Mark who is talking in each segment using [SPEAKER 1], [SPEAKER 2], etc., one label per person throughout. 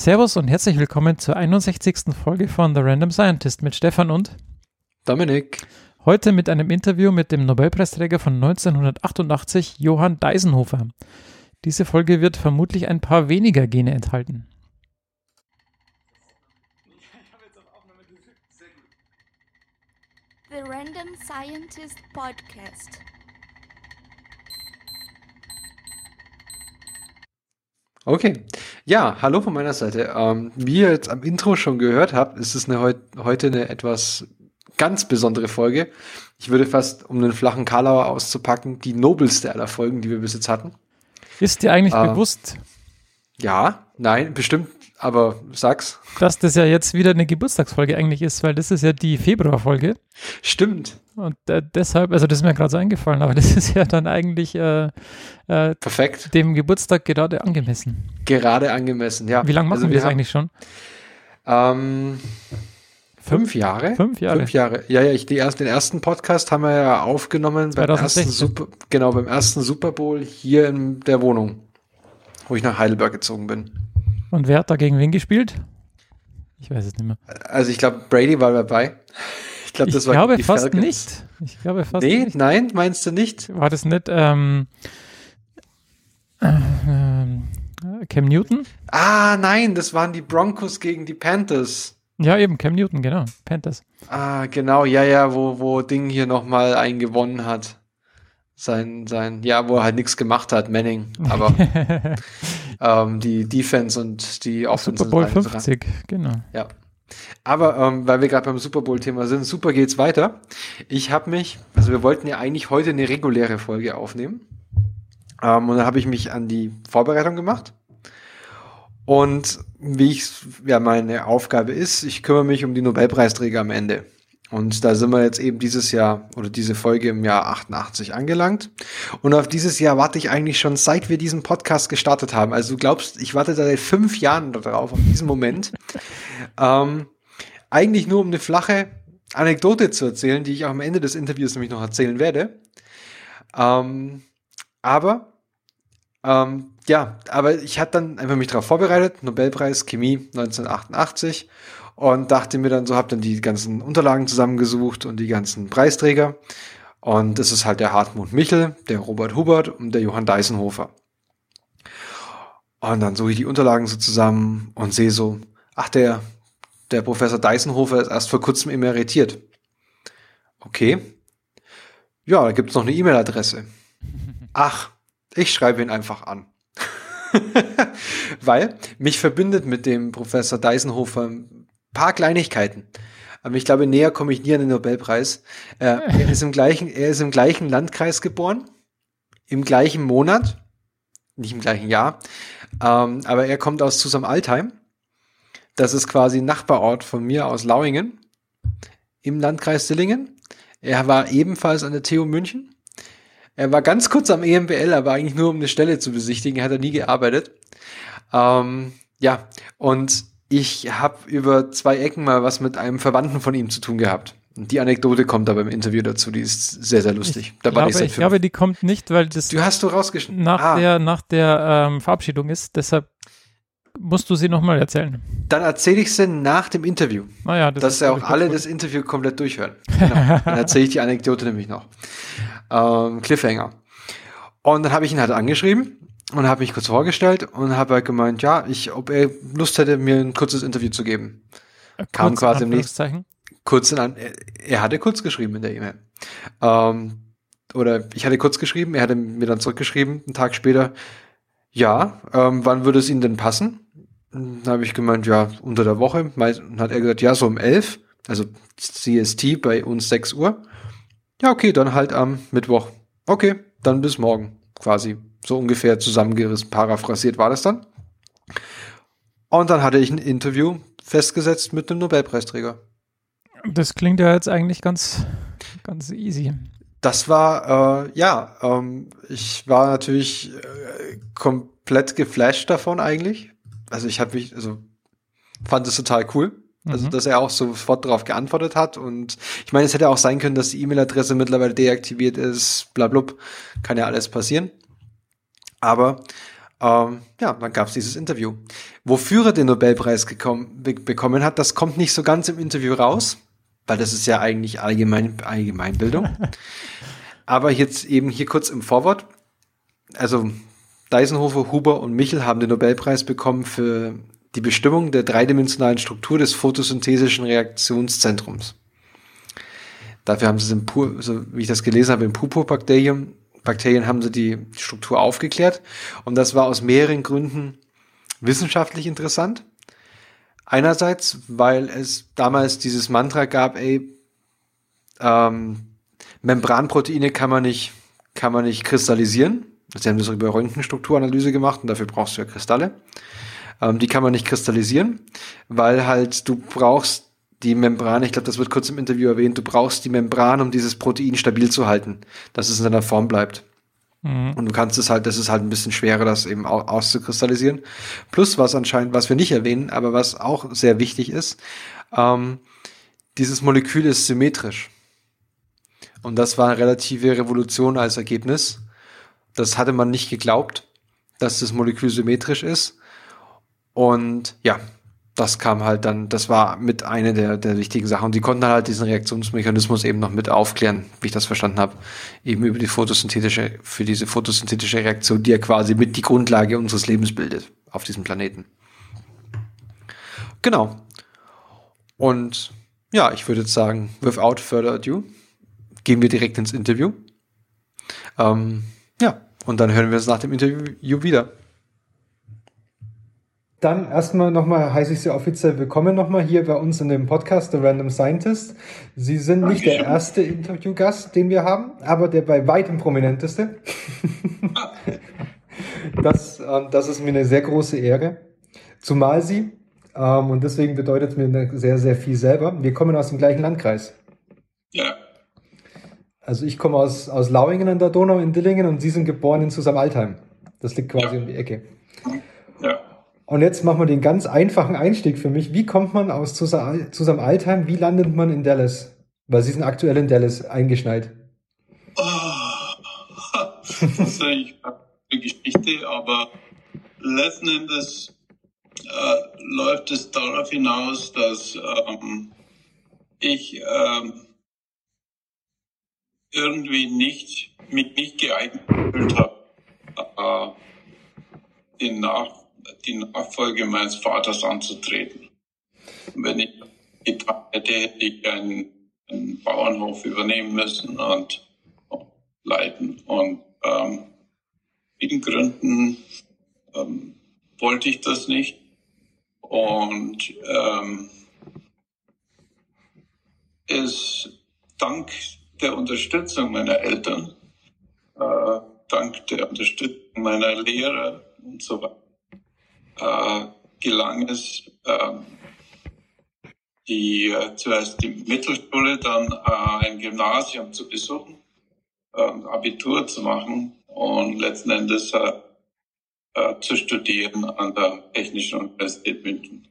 [SPEAKER 1] Servus und herzlich willkommen zur 61. Folge von The Random Scientist mit Stefan und
[SPEAKER 2] Dominik.
[SPEAKER 1] Heute mit einem Interview mit dem Nobelpreisträger von 1988, Johann Deisenhofer. Diese Folge wird vermutlich ein paar weniger Gene enthalten.
[SPEAKER 3] The Random Scientist Podcast.
[SPEAKER 2] Okay. Ja, hallo von meiner Seite. Ähm, wie ihr jetzt am Intro schon gehört habt, ist es eine, heute eine etwas ganz besondere Folge. Ich würde fast, um den flachen Karlauer auszupacken, die nobelste aller Folgen, die wir bis jetzt hatten.
[SPEAKER 1] Ist dir eigentlich äh, bewusst?
[SPEAKER 2] Ja, nein, bestimmt, aber sag's.
[SPEAKER 1] Dass das ja jetzt wieder eine Geburtstagsfolge eigentlich ist, weil das ist ja die Februarfolge.
[SPEAKER 2] Stimmt.
[SPEAKER 1] Und äh, deshalb, also das ist mir gerade so eingefallen, aber das ist ja dann eigentlich äh,
[SPEAKER 2] äh, perfekt
[SPEAKER 1] dem Geburtstag gerade angemessen.
[SPEAKER 2] Gerade angemessen, ja.
[SPEAKER 1] Wie lange machen also wir das eigentlich schon?
[SPEAKER 2] Ähm, fünf Jahre.
[SPEAKER 1] Fünf Jahre.
[SPEAKER 2] Fünf Jahre. Ja, ja. Ich die erst, den ersten Podcast haben wir ja aufgenommen 2016. beim ersten Super, genau beim ersten Super Bowl hier in der Wohnung, wo ich nach Heidelberg gezogen bin.
[SPEAKER 1] Und wer hat da gegen wen gespielt? Ich weiß es nicht mehr.
[SPEAKER 2] Also ich glaube, Brady war dabei.
[SPEAKER 1] Ich glaube, das ich war glaube die fast Falcons. nicht. Ich glaube fast
[SPEAKER 2] nee,
[SPEAKER 1] nicht.
[SPEAKER 2] nein, meinst du nicht?
[SPEAKER 1] War das nicht ähm, äh, Cam Newton?
[SPEAKER 2] Ah, nein, das waren die Broncos gegen die Panthers.
[SPEAKER 1] Ja, eben, Cam Newton, genau. Panthers.
[SPEAKER 2] Ah, genau, ja, ja, wo, wo Ding hier nochmal einen gewonnen hat. Sein, sein, ja, wo er halt nichts gemacht hat, Manning. Aber ähm, die Defense und die Offense.
[SPEAKER 1] Super Bowl 50, genau.
[SPEAKER 2] Ja. Aber ähm, weil wir gerade beim Super Bowl-Thema sind, super geht's weiter. Ich habe mich, also wir wollten ja eigentlich heute eine reguläre Folge aufnehmen. Ähm, und dann habe ich mich an die Vorbereitung gemacht. Und wie ich, ja, meine Aufgabe ist, ich kümmere mich um die Nobelpreisträger am Ende. Und da sind wir jetzt eben dieses Jahr oder diese Folge im Jahr 88 angelangt. Und auf dieses Jahr warte ich eigentlich schon seit wir diesen Podcast gestartet haben. Also du glaubst, ich warte seit fünf Jahren darauf, auf diesen Moment. ähm, eigentlich nur um eine flache Anekdote zu erzählen, die ich auch am Ende des Interviews nämlich noch erzählen werde. Ähm, aber ähm, ja, aber ich hatte dann einfach mich darauf vorbereitet, Nobelpreis Chemie 1988 und dachte mir dann so, habe dann die ganzen Unterlagen zusammengesucht und die ganzen Preisträger. Und das ist halt der Hartmut Michel, der Robert Hubert und der Johann Deisenhofer. Und dann suche ich die Unterlagen so zusammen und sehe so, ach, der, der Professor Deisenhofer ist erst vor kurzem emeritiert. Okay. Ja, da gibt's noch eine E-Mail-Adresse. Ach, ich schreibe ihn einfach an. Weil mich verbindet mit dem Professor Deisenhofer paar Kleinigkeiten. Aber ich glaube, näher komme ich nie an den Nobelpreis. Äh, er, ist im gleichen, er ist im gleichen Landkreis geboren, im gleichen Monat, nicht im gleichen Jahr, ähm, aber er kommt aus Zusam-Altheim. Das ist quasi ein Nachbarort von mir aus Lauingen im Landkreis Dillingen. Er war ebenfalls an der TU München. Er war ganz kurz am EMBL, aber eigentlich nur um eine Stelle zu besichtigen, hat er nie gearbeitet. Ähm, ja, und ich habe über zwei Ecken mal was mit einem Verwandten von ihm zu tun gehabt. Und die Anekdote kommt aber im Interview dazu, die ist sehr, sehr lustig.
[SPEAKER 1] Ich, glaube, ich, ich glaube, die kommt nicht, weil das
[SPEAKER 2] du hast du rausgeschnitten.
[SPEAKER 1] nach ah. der, nach der ähm, Verabschiedung ist. Deshalb musst du sie nochmal erzählen.
[SPEAKER 2] Dann erzähle ich sie nach dem Interview.
[SPEAKER 1] Ah ja, das
[SPEAKER 2] dass ja auch alle gut. das Interview komplett durchhören. Genau. Dann erzähle ich die Anekdote nämlich noch. Ähm, Cliffhanger. Und dann habe ich ihn halt angeschrieben und habe mich kurz vorgestellt und habe halt gemeint, ja, ich, ob er Lust hätte, mir ein kurzes Interview zu geben.
[SPEAKER 1] Äh, kurz Kam quasi im nächsten.
[SPEAKER 2] Kurz in an, er hatte kurz geschrieben in der E-Mail. Ähm, oder ich hatte kurz geschrieben, er hatte mir dann zurückgeschrieben, einen Tag später, ja, ähm, wann würde es Ihnen denn passen? Dann habe ich gemeint, ja, unter der Woche. Dann hat er gesagt, ja, so um elf, also CST bei uns 6 Uhr. Ja, okay, dann halt am Mittwoch. Okay, dann bis morgen quasi. So ungefähr zusammengerissen, paraphrasiert war das dann. Und dann hatte ich ein Interview festgesetzt mit dem Nobelpreisträger.
[SPEAKER 1] Das klingt ja jetzt eigentlich ganz, ganz easy.
[SPEAKER 2] Das war, äh, ja, ähm, ich war natürlich äh, komplett geflasht davon eigentlich. Also ich habe mich, also fand es total cool. Also, mhm. dass er auch sofort darauf geantwortet hat. Und ich meine, es hätte auch sein können, dass die E-Mail-Adresse mittlerweile deaktiviert ist, bla, bla, kann ja alles passieren. Aber Ähm, ja, dann gab es dieses Interview. Wofür er den Nobelpreis gekommen, be bekommen hat, das kommt nicht so ganz im Interview raus, weil das ist ja eigentlich Allgemein, Allgemeinbildung. Aber jetzt eben hier kurz im Vorwort. Also Deisenhofer, Huber und Michel haben den Nobelpreis bekommen für die Bestimmung der dreidimensionalen Struktur des photosynthesischen Reaktionszentrums. Dafür haben sie, im Pur, also wie ich das gelesen habe, im Purpurbakterium Bakterien haben sie die Struktur aufgeklärt. Und das war aus mehreren Gründen wissenschaftlich interessant. Einerseits, weil es damals dieses Mantra gab, ey, ähm, Membranproteine kann man nicht, kann man nicht kristallisieren. Sie haben das über Röntgenstrukturanalyse gemacht und dafür brauchst du ja Kristalle. Ähm, die kann man nicht kristallisieren, weil halt du brauchst die Membran, ich glaube, das wird kurz im Interview erwähnt, du brauchst die Membran, um dieses Protein stabil zu halten, dass es in seiner Form bleibt. Mhm. Und du kannst es halt, das ist halt ein bisschen schwerer, das eben auszukristallisieren. Plus, was anscheinend, was wir nicht erwähnen, aber was auch sehr wichtig ist, ähm, dieses Molekül ist symmetrisch. Und das war eine relative Revolution als Ergebnis. Das hatte man nicht geglaubt, dass das Molekül symmetrisch ist. Und ja, das kam halt dann, das war mit einer der, der wichtigen Sachen. Und die konnten halt diesen Reaktionsmechanismus eben noch mit aufklären, wie ich das verstanden habe, eben über die photosynthetische, für diese photosynthetische Reaktion, die ja quasi mit die Grundlage unseres Lebens bildet auf diesem Planeten. Genau. Und ja, ich würde jetzt sagen, without further ado, gehen wir direkt ins Interview. Ähm, ja, und dann hören wir uns nach dem Interview wieder.
[SPEAKER 4] Dann erstmal nochmal heiße ich Sie offiziell willkommen nochmal hier bei uns in dem Podcast The Random Scientist. Sie sind nicht der erste Interviewgast, den wir haben, aber der bei weitem prominenteste. das, ähm, das ist mir eine sehr große Ehre. Zumal Sie, ähm, und deswegen bedeutet es mir sehr, sehr viel selber, wir kommen aus dem gleichen Landkreis.
[SPEAKER 5] Ja.
[SPEAKER 4] Also ich komme aus, aus Lauingen an der Donau in Dillingen und Sie sind geboren in Susam-Altheim. Das liegt quasi
[SPEAKER 5] Ja.
[SPEAKER 4] um die Ecke.
[SPEAKER 5] Ja.
[SPEAKER 4] Und jetzt machen wir den ganz einfachen Einstieg für mich. Wie kommt man aus Susam Altheim? Wie landet man in Dallas? Weil Sie sind aktuell in Dallas eingeschneit.
[SPEAKER 5] Ah, das ist eigentlich eine Geschichte, aber letzten Endes äh, läuft es darauf hinaus, dass ähm, ich ähm, irgendwie nicht mich nicht geeignet habe, äh, die, Nach die Nachfolge meines Vaters anzutreten. Wenn ich getan hätte, hätte ich einen, einen Bauernhof übernehmen müssen und, und leiten. Und ähm, wegen Gründen ähm, wollte ich das nicht. Und ähm, ist dank der Unterstützung meiner Eltern, äh, dank der Unterstützung meiner Lehrer und so weiter, äh, gelang es, äh, die, zuerst die Mittelschule, dann äh, ein Gymnasium zu besuchen, äh, Abitur zu machen und letzten Endes äh, äh, zu studieren an der Technischen Universität München.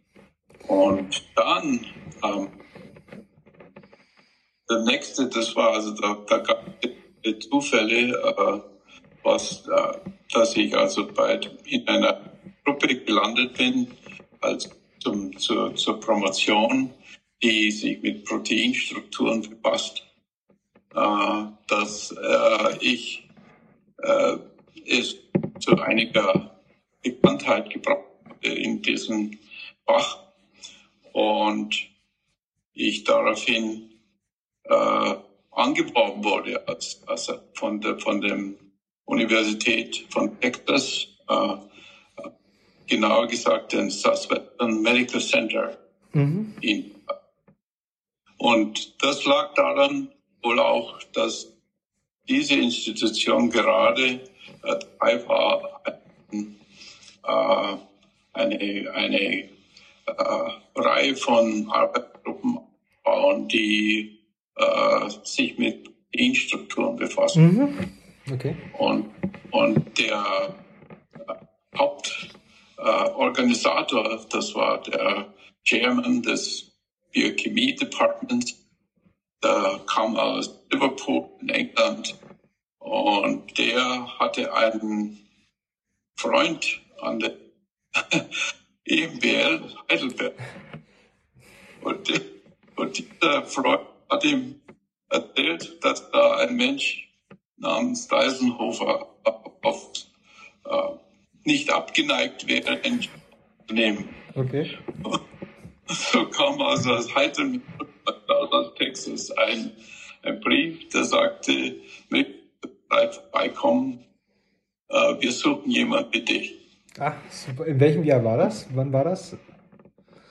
[SPEAKER 5] Und dann ähm, der nächste, das war also da, da gab es Zufälle, was, dass ich also bei in einer Gruppe gelandet bin, als zum, zur, zur Promotion, die sich mit Proteinstrukturen befasst, äh, dass äh, ich äh, es zu einiger Bekanntheit gebracht in diesem Fach und ich daraufhin äh, angeworben wurde als, als von der von dem Universität von Texas, äh, genauer gesagt den Southwestern Medical Center
[SPEAKER 4] Mhm.
[SPEAKER 5] in. Und das lag daran wohl auch, dass diese Institution gerade äh, war, äh, eine, eine äh, Reihe von Arbeitsgruppen bauen, die äh, sich mit Proteinstrukturen befassen.
[SPEAKER 4] Mhm. Okay.
[SPEAKER 5] Und, und der äh, Hauptorganisator, äh, Organisator, das war der Chairman des Biochemie Departments, der kam aus Liverpool in England und der hatte einen Freund an der EMBL Heidelberg. Und, und dieser Freund hat ihm erzählt, dass da ein Mensch namens Deisenhofer oft äh, nicht abgeneigt wäre, ein zu nehmen.
[SPEAKER 2] Okay.
[SPEAKER 5] So kam also aus heiterem aus Texas ein, ein Brief, der sagte, mit vorbeikommen, äh, wir suchen jemand für dich.
[SPEAKER 2] Ach, super. In welchem Jahr war das? Wann war das?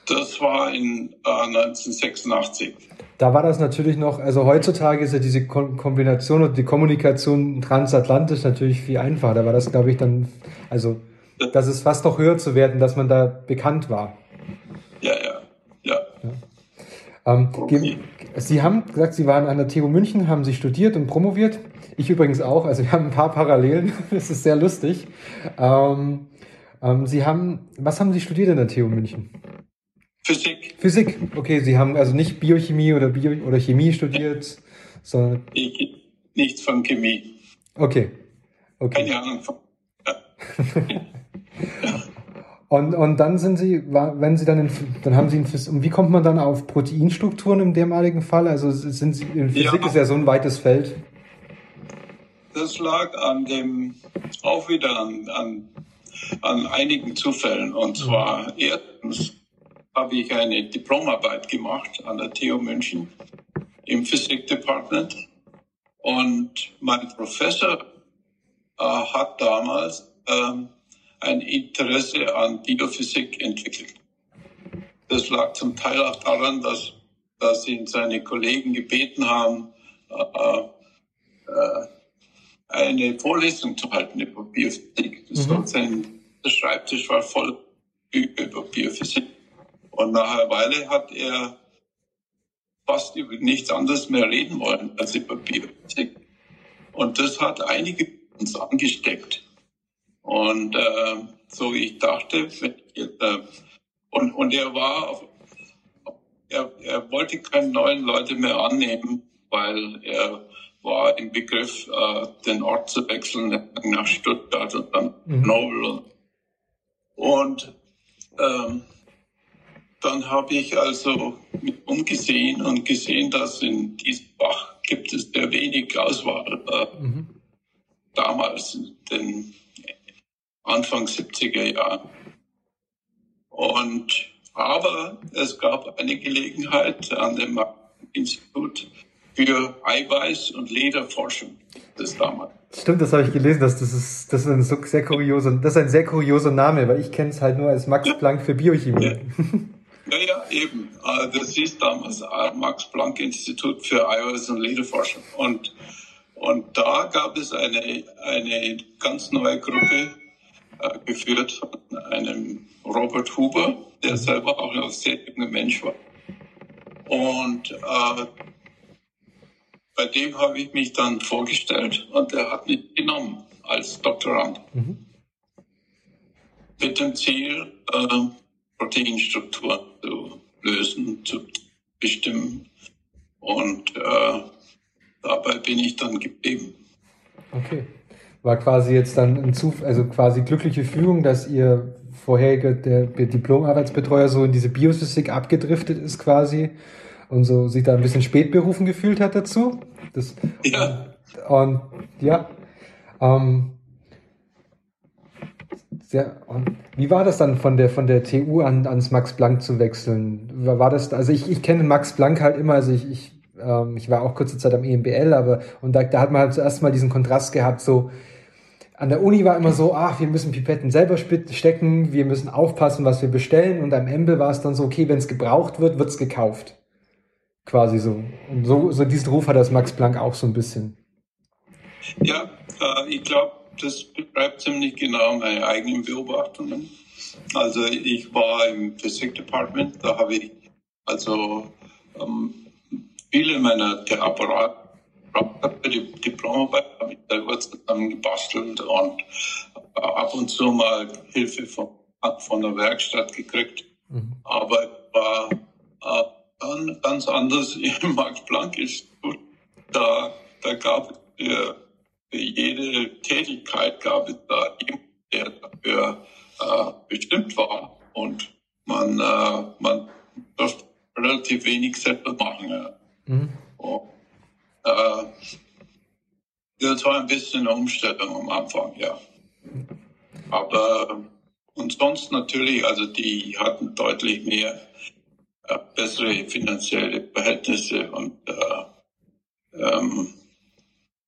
[SPEAKER 5] Das war in äh, 1986.
[SPEAKER 2] Da war das natürlich noch, also heutzutage ist ja diese Kom Kombination und die Kommunikation transatlantisch natürlich viel einfacher. Da war das, glaube ich, dann, also, das ist fast noch höher zu werden, dass man da bekannt war.
[SPEAKER 5] Ja, ja, ja.
[SPEAKER 2] Ähm, ge- Sie haben gesagt, Sie waren an der TU München, haben Sie studiert und promoviert. Ich übrigens auch, also wir haben ein paar Parallelen. Das ist sehr lustig. Ähm, ähm, Sie haben, was haben Sie studiert an der TU München?
[SPEAKER 5] Physik,
[SPEAKER 2] Physik. Okay, Sie haben also nicht Biochemie oder Bio oder Chemie studiert, sondern
[SPEAKER 5] ich, nichts von Chemie.
[SPEAKER 2] okay. Okay.
[SPEAKER 5] Keine Ahnung von. Ja.
[SPEAKER 2] Und, und dann sind Sie, wenn Sie dann in, dann haben Sie in und wie kommt man dann auf Proteinstrukturen im dermaligen Fall? Also sind Sie, in Physik
[SPEAKER 5] Ja.
[SPEAKER 2] ist ja so ein weites Feld.
[SPEAKER 5] Das lag an dem, auch wieder an, an, an einigen Zufällen. Und zwar erstens habe ich eine Diplomarbeit gemacht an der TU München im Physik-Department. Und mein Professor äh, hat damals ähm, ein Interesse an Biophysik entwickelt. Das lag zum Teil auch daran, dass, dass ihn seine Kollegen gebeten haben, äh, äh, eine Vorlesung zu halten über Biophysik.
[SPEAKER 2] Mhm.
[SPEAKER 5] sein Schreibtisch war voll über Biophysik. Und nach einer Weile hat er fast über nichts anderes mehr reden wollen als über Biophysik. Und das hat einige uns angesteckt. Und äh, so wie ich dachte, wenn ich, jetzt, äh, und, und er war, auf, er, er wollte keine neuen Leute mehr annehmen, weil er war im Begriff, äh, den Ort zu wechseln nach Stuttgart und dann
[SPEAKER 2] Mhm.
[SPEAKER 5] Nobel. Und, und ähm, dann habe ich also umgesehen und gesehen, dass in diesem Fach gibt es sehr wenig Auswahl. Äh,
[SPEAKER 2] Mhm.
[SPEAKER 5] damals in den Anfang 70er Jahren. Und, aber es gab eine Gelegenheit an dem Institut für Eiweiß- und Lederforschung des damals.
[SPEAKER 2] Stimmt, das habe ich gelesen, dass das ist, das ist ein sehr kurioser, das ist ein sehr kurioser Name, weil ich kenne es halt nur als Max Planck für Biochemie.
[SPEAKER 5] Ja. Ja, ja, eben. Äh, Das hieß damals äh, Max-Planck-Institut für Eiweiß- und Lederforschung. Und, und da gab es eine, eine ganz neue Gruppe, äh, geführt von einem Robert Huber, der selber auch ein sehr junger Mensch war. Und äh, bei dem habe ich mich dann vorgestellt und er hat mich genommen als Doktorand
[SPEAKER 2] Mhm.
[SPEAKER 5] mit dem Ziel, äh, Proteinstrukturen zu lösen, zu bestimmen. Und äh, dabei bin ich dann geblieben.
[SPEAKER 2] Okay. War quasi jetzt dann ein Zuf also quasi glückliche Fügung, dass ihr vorheriger der Diplomarbeitsbetreuer so in diese Biophysik abgedriftet ist quasi und so sich da ein bisschen spät berufen gefühlt hat dazu. Das,
[SPEAKER 5] Ja,
[SPEAKER 2] Und ja, ähm, sehr, wie war das dann von der von der TU an ans Max Planck zu wechseln? War, das, also ich, ich kenne Max Planck halt immer, also ich, ich, ähm, ich war auch kurze Zeit am EMBL, aber und da, da hat man halt zuerst mal diesen Kontrast gehabt, so an der Uni war immer so, ach, wir müssen Pipetten selber stecken, wir müssen aufpassen, was wir bestellen und am Ende war es dann so, okay, wenn es gebraucht wird, wird's gekauft. Quasi so. Und so, so diesen Ruf hat das Max Planck auch so ein bisschen.
[SPEAKER 5] ja äh, ich glaube, das beschreibt ziemlich genau meine eigenen Beobachtungen. Also ich war im Physik-Department, da habe ich also ähm, viele meiner der Apparat für die Diplomarbeit habe ich selber zusammen gebastelt und äh, ab und zu mal Hilfe von, von der Werkstatt gekriegt.
[SPEAKER 2] Mhm.
[SPEAKER 5] Aber es war äh, dann ganz anders im Max-Planck-Institut. Da, da gab es für, für jede Tätigkeit gab es da jemanden, der dafür äh, bestimmt war und man, äh, man durfte relativ wenig selber machen. Ja.
[SPEAKER 2] Mhm.
[SPEAKER 5] Und, äh, das war ein bisschen eine Umstellung am Anfang, ja. Aber und sonst natürlich, also die hatten deutlich mehr äh, bessere finanzielle Verhältnisse und äh, ähm,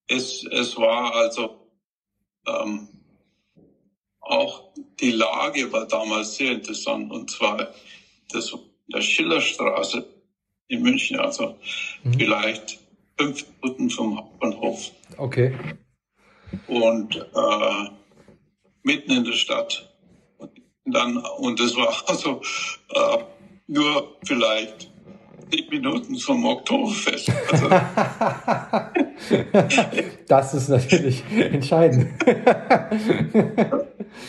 [SPEAKER 5] es, es war also ähm, auch die Lage war damals sehr interessant und zwar das der Schillerstraße in München, also
[SPEAKER 2] Mhm.
[SPEAKER 5] vielleicht fünf Minuten vom Hauptbahnhof
[SPEAKER 2] Okay.
[SPEAKER 5] und äh, mitten in der Stadt. Und dann und das war also äh, nur vielleicht zehn Minuten vom Oktoberfest. Also,
[SPEAKER 2] das ist natürlich entscheidend.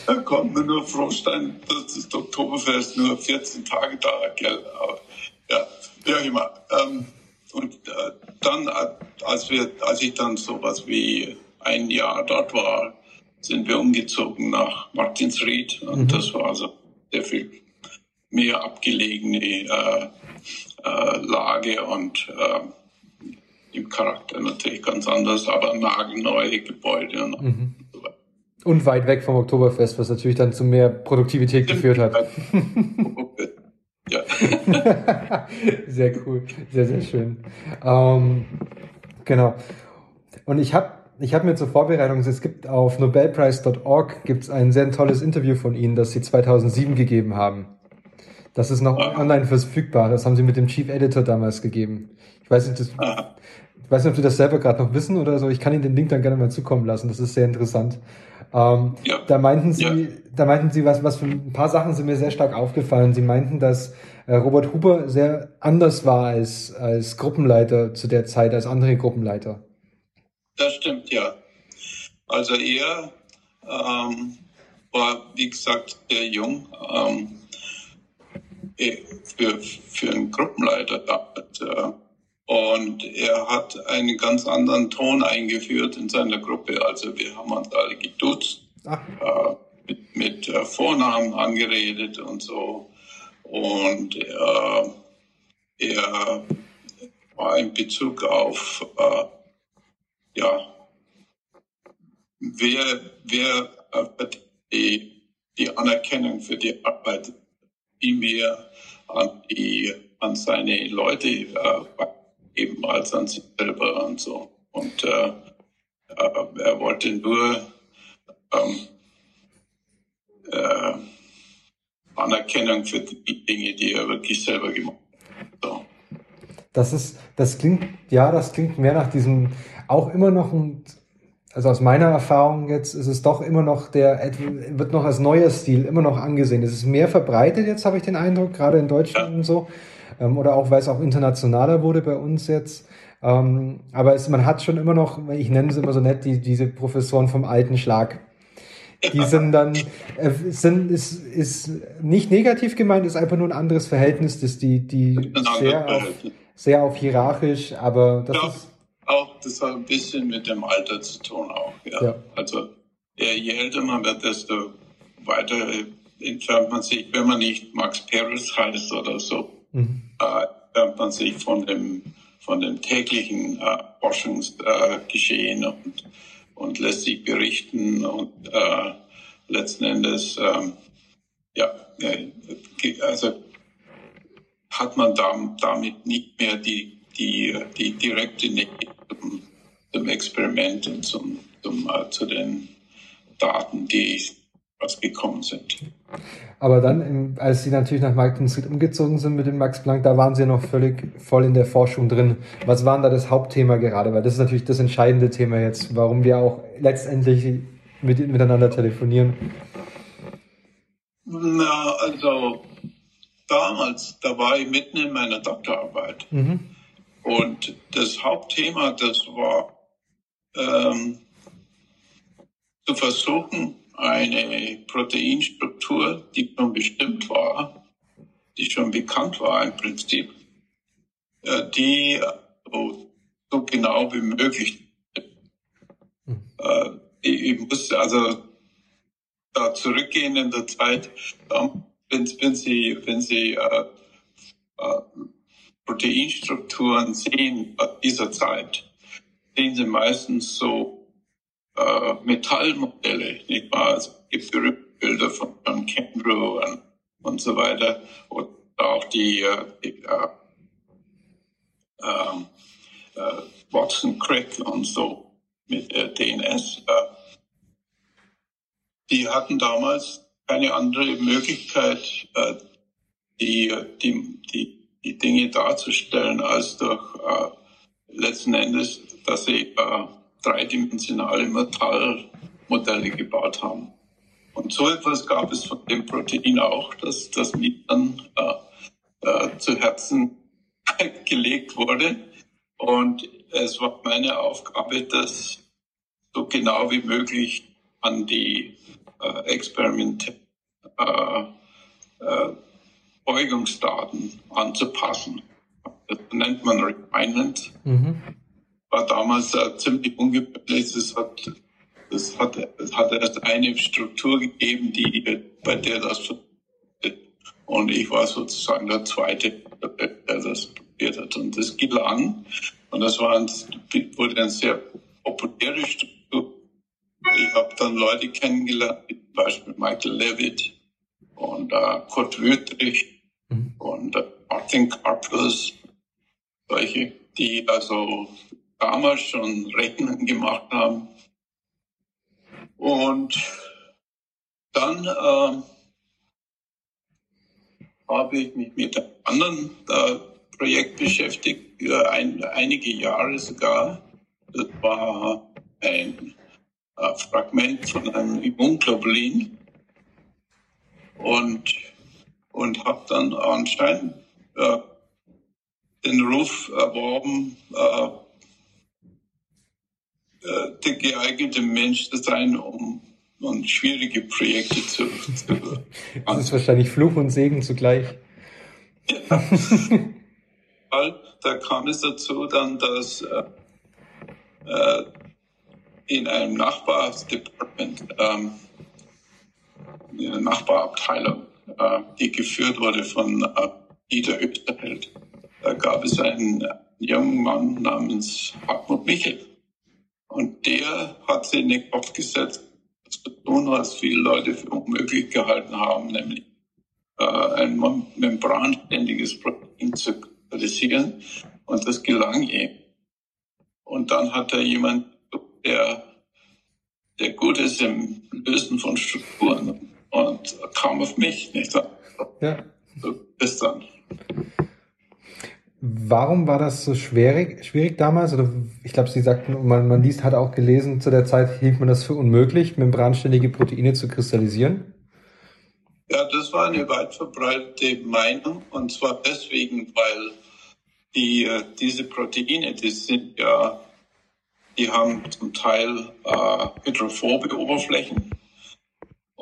[SPEAKER 5] da konnte man nur froh sein, dass das Oktoberfest nur 14 Tage da, gell? Aber ja, wie auch immer. Ähm, und äh, dann, äh, als wir, als ich dann sowas wie ein Jahr dort war, sind wir umgezogen nach Martinsried und
[SPEAKER 2] Mhm.
[SPEAKER 5] das war also sehr viel mehr abgelegene äh, äh, Lage und äh, im Charakter natürlich ganz anders, aber nagelneue Gebäude und
[SPEAKER 2] Mhm.
[SPEAKER 5] so.
[SPEAKER 2] Und weit weg vom Oktoberfest, was natürlich dann zu mehr Produktivität geführt hat.
[SPEAKER 5] ja.
[SPEAKER 2] sehr cool, sehr, sehr schön. Ähm, genau. Und ich habe ich hab mir zur Vorbereitung, es gibt auf nobelprize.org gibt's ein sehr tolles Interview von Ihnen, das Sie 2007 gegeben haben. Das ist noch
[SPEAKER 5] Ah.
[SPEAKER 2] online verfügbar. Das haben Sie mit dem Chief Editor damals gegeben. Ich weiß nicht, das,
[SPEAKER 5] Ah.
[SPEAKER 2] ich weiß nicht, ob Sie das selber gerade noch wissen oder so. Ich kann Ihnen den Link dann gerne mal zukommen lassen. Das ist sehr interessant. Ähm,
[SPEAKER 5] Ja.
[SPEAKER 2] da meinten Sie,
[SPEAKER 5] Ja.
[SPEAKER 2] da meinten Sie was, was für ein paar Sachen sind mir sehr stark aufgefallen. Sie meinten, dass äh, Robert Huber sehr anders war als, als Gruppenleiter zu der Zeit, als andere Gruppenleiter.
[SPEAKER 5] Das stimmt, ja. Also er ähm, war, wie gesagt, sehr jung ähm, eh, für, für einen Gruppenleiter. und er hat einen ganz anderen Ton eingeführt in seiner Gruppe. Also wir haben uns alle geduzt,
[SPEAKER 2] Ach,
[SPEAKER 5] äh, mit, mit äh, Vornamen angeredet und so. Und äh, er war in Bezug auf äh, ja, wer, wer die, die Anerkennung für die Arbeit, die wir an, die, an seine Leute äh, eben als an sich selber und so. Und äh, äh, er wollte nur ähm, äh, Anerkennung für die Dinge, die er wirklich selber gemacht hat. So.
[SPEAKER 2] das ist, das klingt, ja, das klingt mehr nach diesem, auch immer noch ein, also aus meiner Erfahrung jetzt ist es doch immer noch der, wird noch als neuer Stil immer noch angesehen. Es ist mehr verbreitet jetzt, habe ich den Eindruck, gerade in Deutschland
[SPEAKER 5] Ja.
[SPEAKER 2] und so. Ähm, oder auch, weil es auch internationaler wurde bei uns jetzt. Ähm, aber es, man hat schon immer noch, ich nenne es immer so nett, die, diese Professoren vom alten Schlag. Die sind dann, äh, sind, ist, ist nicht negativ gemeint, ist einfach nur ein anderes Verhältnis, das die, die
[SPEAKER 5] anderes
[SPEAKER 2] sehr auf, sehr auf hierarchisch, aber das
[SPEAKER 5] Ja.
[SPEAKER 2] ist,
[SPEAKER 5] Auch, das hat ein bisschen mit dem Alter zu tun auch. Ja.
[SPEAKER 2] Ja.
[SPEAKER 5] Also je, älter man wird, desto weiter entfernt man sich, wenn man nicht Max Perez heißt oder so,
[SPEAKER 2] mhm.
[SPEAKER 5] äh, entfernt man sich von dem, von dem täglichen äh, Forschungsgeschehen und, und lässt sich berichten und äh, letzten Endes, ähm, ja, äh, also hat man dam- damit nicht mehr die, die, die direkte Nähe zum, Experiment und zum, zum, äh, zu den Daten, die rausgekommen sind.
[SPEAKER 2] Aber dann, als Sie natürlich nach Martin Street umgezogen sind mit dem Max Planck, da waren Sie noch völlig voll in der Forschung drin. Was war denn da das Hauptthema gerade? Weil das ist natürlich das entscheidende Thema jetzt, warum wir auch letztendlich mit, miteinander telefonieren.
[SPEAKER 5] Na, also damals, da war ich mitten in meiner Doktorarbeit.
[SPEAKER 2] Mhm.
[SPEAKER 5] Und das Hauptthema, das war ähm, zu versuchen, eine Proteinstruktur, die schon bestimmt war, die schon bekannt war im Prinzip, äh, die so, so genau wie möglich. Äh, ich, ich musste also da zurückgehen in der Zeit, ähm, wenn, wenn Sie, wenn Sie äh, äh, Proteinstrukturen sehen dieser Zeit, sehen Sie meistens so äh, Metallmodelle, nicht wahr? Also es gibt Bilder von John Kendrew und, und so weiter. Und auch die, äh, die äh, ähm, äh, Watson Crick und so mit DNS. Äh, die hatten damals keine andere Möglichkeit, äh, die, die, die, die Dinge darzustellen, als durch äh, letzten Endes, dass sie äh, dreidimensionale Metallmodelle gebaut haben. Und so etwas gab es von dem Protein auch, dass das mir dann äh, äh, zu Herzen gelegt wurde. Und es war meine Aufgabe, das so genau wie möglich an die äh, Experimente, äh, äh, Beugungsdaten anzupassen. Das nennt man Refinement. Mhm. War damals äh, ziemlich ungewöhnlich. Es hat, es hat, es hat erst eine Struktur gegeben, die, bei der das und ich war sozusagen der Zweite, der das probiert hat. Und das gelang. Und das war ein, wurde eine sehr populäre Struktur. Ich habe dann Leute kennengelernt, wie zum Beispiel Michael Levitt und äh, Kurt Wüttrich mhm. und äh, Martin Karpus, solche, die also damals schon Rechnen gemacht haben. Und dann äh, habe ich mich mit einem anderen äh, Projekt beschäftigt, für ein, einige Jahre sogar. Das war ein äh, Fragment von einem Immunglobulin und, und habe dann anscheinend äh, den Ruf erworben, äh, äh, der geeignete Mensch zu sein, um und schwierige Projekte zu. zu
[SPEAKER 2] das ist wahrscheinlich Fluch und Segen zugleich. Ja.
[SPEAKER 5] da kam es dazu dann, dass äh, äh, in einem Nachbardepartement, ähm, in einer Nachbarabteilung, die geführt wurde von äh, Dieter Österheld, da gab es einen jungen Mann namens Hartmut Michel. Und der hat sich in den Kopf gesetzt, zu tun, was viele Leute für unmöglich gehalten haben, nämlich äh, ein membranständiges Protein zu realisieren. Und das gelang ihm. Und dann hat er jemand, der, der gut ist im Lösen von Strukturen und kam auf mich, nicht wahr? Ja. Bis dann.
[SPEAKER 2] Warum war das so schwierig, schwierig damals? Oder ich glaube, Sie sagten, man, man liest, hat auch gelesen, zu der Zeit hielt man das für unmöglich, membranständige Proteine zu kristallisieren.
[SPEAKER 5] Ja, das war eine weit verbreitete Meinung und zwar deswegen, weil die, äh, diese Proteine, die sind ja, die haben zum Teil äh, hydrophobe Oberflächen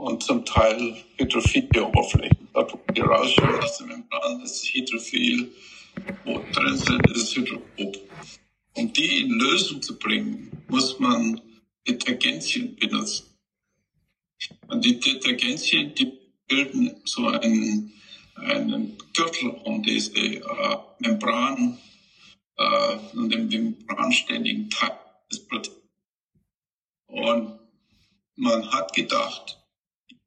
[SPEAKER 5] und zum Teil hydrophile Oberflächen. Da die rausschauen aus der Membran, ist hydrophil wo drin sind, ist Hydrophob. Um die in Lösung zu bringen, muss man Detergenzien benutzen. Und die Detergenzien, die bilden so einen, einen Gürtel um diese äh, Membran, äh, um den membranständigen Teil des Proteins. Und man hat gedacht,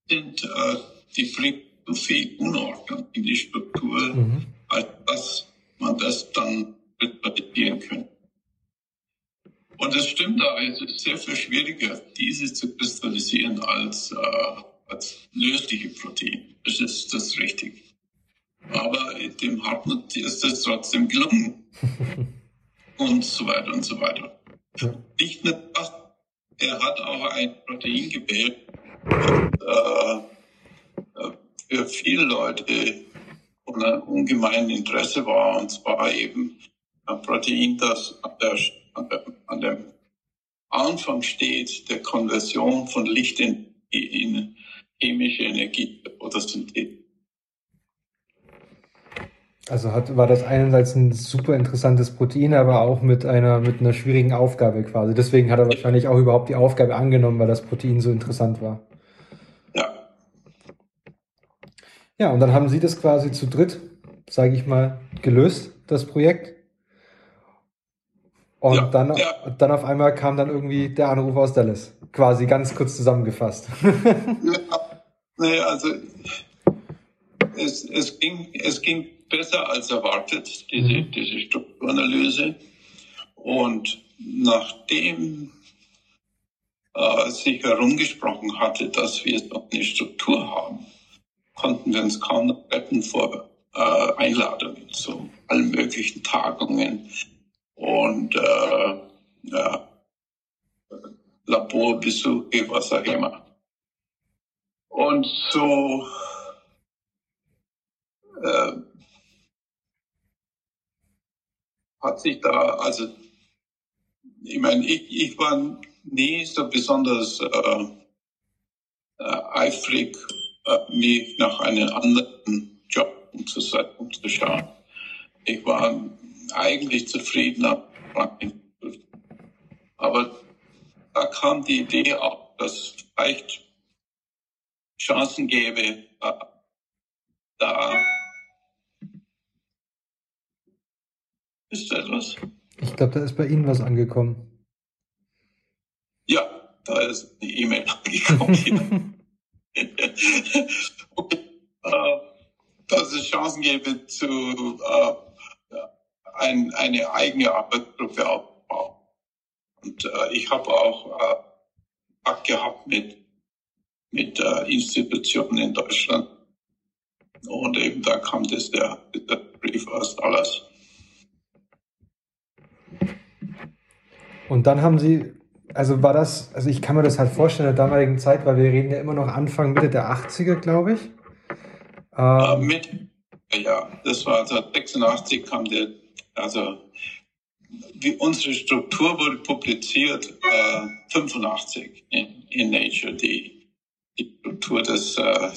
[SPEAKER 5] sind, äh, die viel Unordnung in die Struktur, mhm. als dass man das dann interpretieren können. Und es stimmt da, es ist sehr viel schwieriger, diese zu kristallisieren als, äh, als lösliche Protein. Das ist das richtig. Aber dem Hartmut ist es trotzdem gelungen. und so weiter und so weiter. Ja. Nicht nur das, er hat auch ein Protein gewählt, äh, äh, für viele Leute von einem ungemeinen Interesse war, und zwar eben ein Protein, das an, der, an, der, an dem Anfang steht der Konversion von Licht in, in chemische Energie oder Synthese.
[SPEAKER 2] Also hat, war das einerseits ein super interessantes Protein, aber auch mit einer, mit einer schwierigen Aufgabe quasi. Deswegen hat er wahrscheinlich auch überhaupt die Aufgabe angenommen, weil das Protein so interessant war.
[SPEAKER 5] Ja,
[SPEAKER 2] Ja, und dann haben Sie das quasi zu dritt, sage ich mal, gelöst, das Projekt. Und
[SPEAKER 5] Ja,
[SPEAKER 2] dann,
[SPEAKER 5] ja.
[SPEAKER 2] dann auf einmal kam dann irgendwie der Anruf aus Dallas. Quasi ganz kurz zusammengefasst.
[SPEAKER 5] Ja, nee, also es, es, ging, es ging besser als erwartet, diese,
[SPEAKER 2] Mhm.
[SPEAKER 5] diese Strukturanalyse. Und nachdem äh, sich herumgesprochen hatte, dass wir so eine Struktur haben, konnten wir uns kaum retten vor äh, Einladungen zu allen möglichen Tagungen und äh, ja, Laborbesuche, was auch immer. Und so äh, hat sich da, also ich meine, ich, ich war nie so besonders äh, äh, eifrig, mich nach einem anderen Job umzuschauen. Ich war eigentlich zufriedener. Aber da kam die Idee auf, dass es vielleicht Chancen gäbe, äh, da ist etwas.
[SPEAKER 2] Ich glaube, da ist bei Ihnen was angekommen.
[SPEAKER 5] Ja, da ist eine E-Mail angekommen. äh, dass es Chancen gäbe, zu äh, ein, eine eigene Arbeitsgruppe aufzubauen. Und äh, ich habe auch Kontakt gehabt mit, mit Institutionen in Deutschland. Und eben da kam das der, der Brief aus Dallas.
[SPEAKER 2] Und dann haben Sie, also war das, also ich kann mir das halt vorstellen in der damaligen Zeit, weil wir reden ja immer noch Anfang, Mitte der 80er, glaube ich.
[SPEAKER 5] Äh,
[SPEAKER 2] Ähm,
[SPEAKER 5] mit, ja, das war also 86 kam der, also wie unsere Struktur wurde publiziert, äh, 85 in, in Nature, die, die Struktur des äh,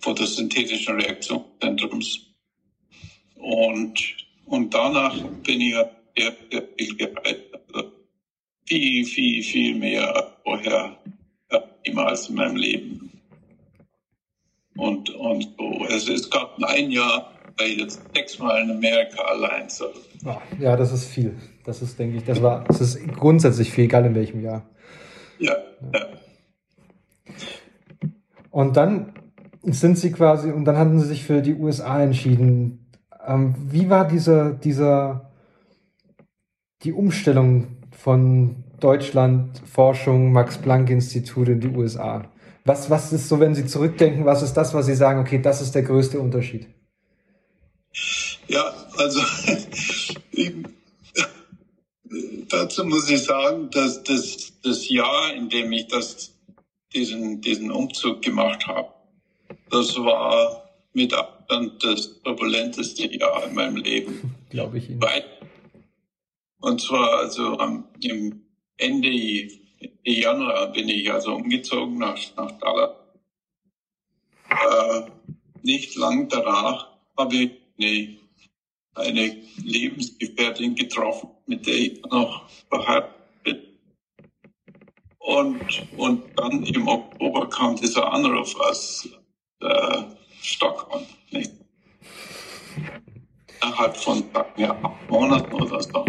[SPEAKER 5] photosynthetischen Reaktionszentrums. Und, und danach bin ich ja sehr, sehr viel gereist. Viel, viel, viel mehr als vorher jemals in meinem Leben. Und, und so. Es, es gab ein Jahr, war ich jetzt sechsmal in Amerika allein. So.
[SPEAKER 2] ja, das ist viel. Das ist, denke ich, das war, das ist grundsätzlich viel, egal in welchem Jahr.
[SPEAKER 5] Ja, ja.
[SPEAKER 2] Und dann sind Sie quasi, und dann hatten Sie sich für die USA entschieden. Ähm, wie war dieser, dieser, die Umstellung von Deutschland, Forschung, Max-Planck-Institut in die USA? Was, was ist so, wenn Sie zurückdenken, was ist das, was Sie sagen, okay, das ist der größte Unterschied?
[SPEAKER 5] Ja, also dazu muss ich sagen, dass das, das Jahr, in dem ich das, diesen, diesen Umzug gemacht habe, das war mit Abstand das turbulenteste Jahr in meinem Leben.
[SPEAKER 2] Glaube ich Ihnen.
[SPEAKER 5] Weit. Und zwar also am Ende Januar bin ich also umgezogen nach, nach Dallas. Äh, nicht lang danach habe ich eine, eine Lebensgefährtin getroffen, mit der ich noch verheiratet bin. Und, und dann im Oktober kam dieser Anruf aus äh, Stockholm. Nicht? Innerhalb von ja, acht Monaten oder so.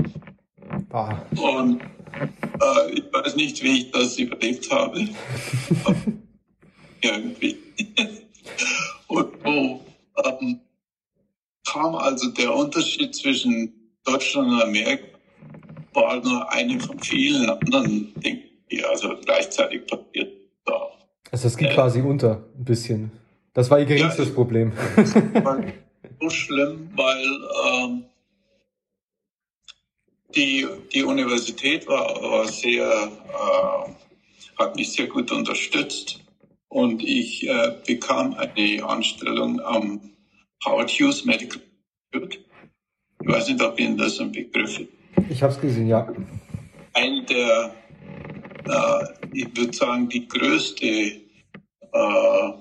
[SPEAKER 2] Ah,
[SPEAKER 5] Und äh, ich weiß nicht, wie ich das überlebt habe. Irgendwie. Und so ähm, kam also der Unterschied zwischen Deutschland und Amerika war nur eine von vielen anderen Dingen, die also gleichzeitig passiert sind.
[SPEAKER 2] also es geht
[SPEAKER 5] Äh.
[SPEAKER 2] quasi unter, ein bisschen. Das war Ihr geringstes
[SPEAKER 5] Ja,
[SPEAKER 2] Problem.
[SPEAKER 5] war so schlimm, weil ähm, die, die Universität war, war sehr, äh, hat mich sehr gut unterstützt und ich äh, bekam eine Anstellung am Howard Hughes Medical Institute. Ich weiß nicht, ob Ihnen das ein Begriff ist.
[SPEAKER 2] Ich habe es gesehen, ja.
[SPEAKER 5] Eine der, äh, ich würde sagen, die größte äh,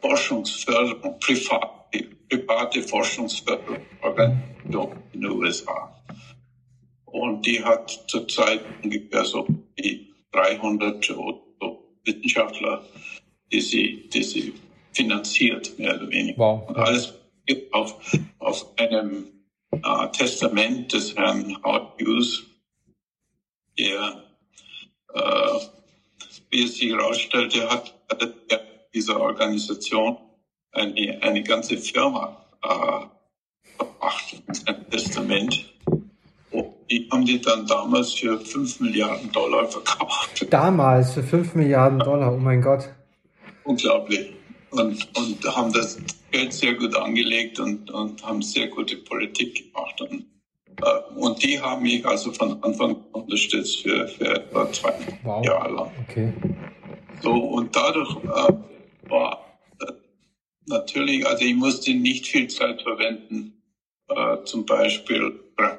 [SPEAKER 5] Forschungsförderung, private, private Forschungsförderungsorganisation in den USA. Und die hat zurzeit ungefähr so die 300 oder so Wissenschaftler, die sie, die sie finanziert, mehr oder weniger.
[SPEAKER 2] Wow.
[SPEAKER 5] Und alles auf, auf einem äh, Testament des Herrn Howard Hughes, der, äh, wie es sich herausstellte, hat er dieser Organisation eine, eine ganze Firma äh, verbracht, ein Testament. Und die haben die dann damals für 5 Milliarden Dollar verkauft.
[SPEAKER 2] Damals für 5 Milliarden Dollar, oh mein Gott.
[SPEAKER 5] Unglaublich. Und, und haben das Geld sehr gut angelegt und, und haben sehr gute Politik gemacht. Und, äh, und die haben mich also von Anfang an unterstützt für, für etwa zwei
[SPEAKER 2] Wow.
[SPEAKER 5] Jahre lang.
[SPEAKER 2] Okay.
[SPEAKER 5] So, und dadurch äh, war äh, natürlich, also ich musste nicht viel Zeit verwenden, äh, zum Beispiel äh,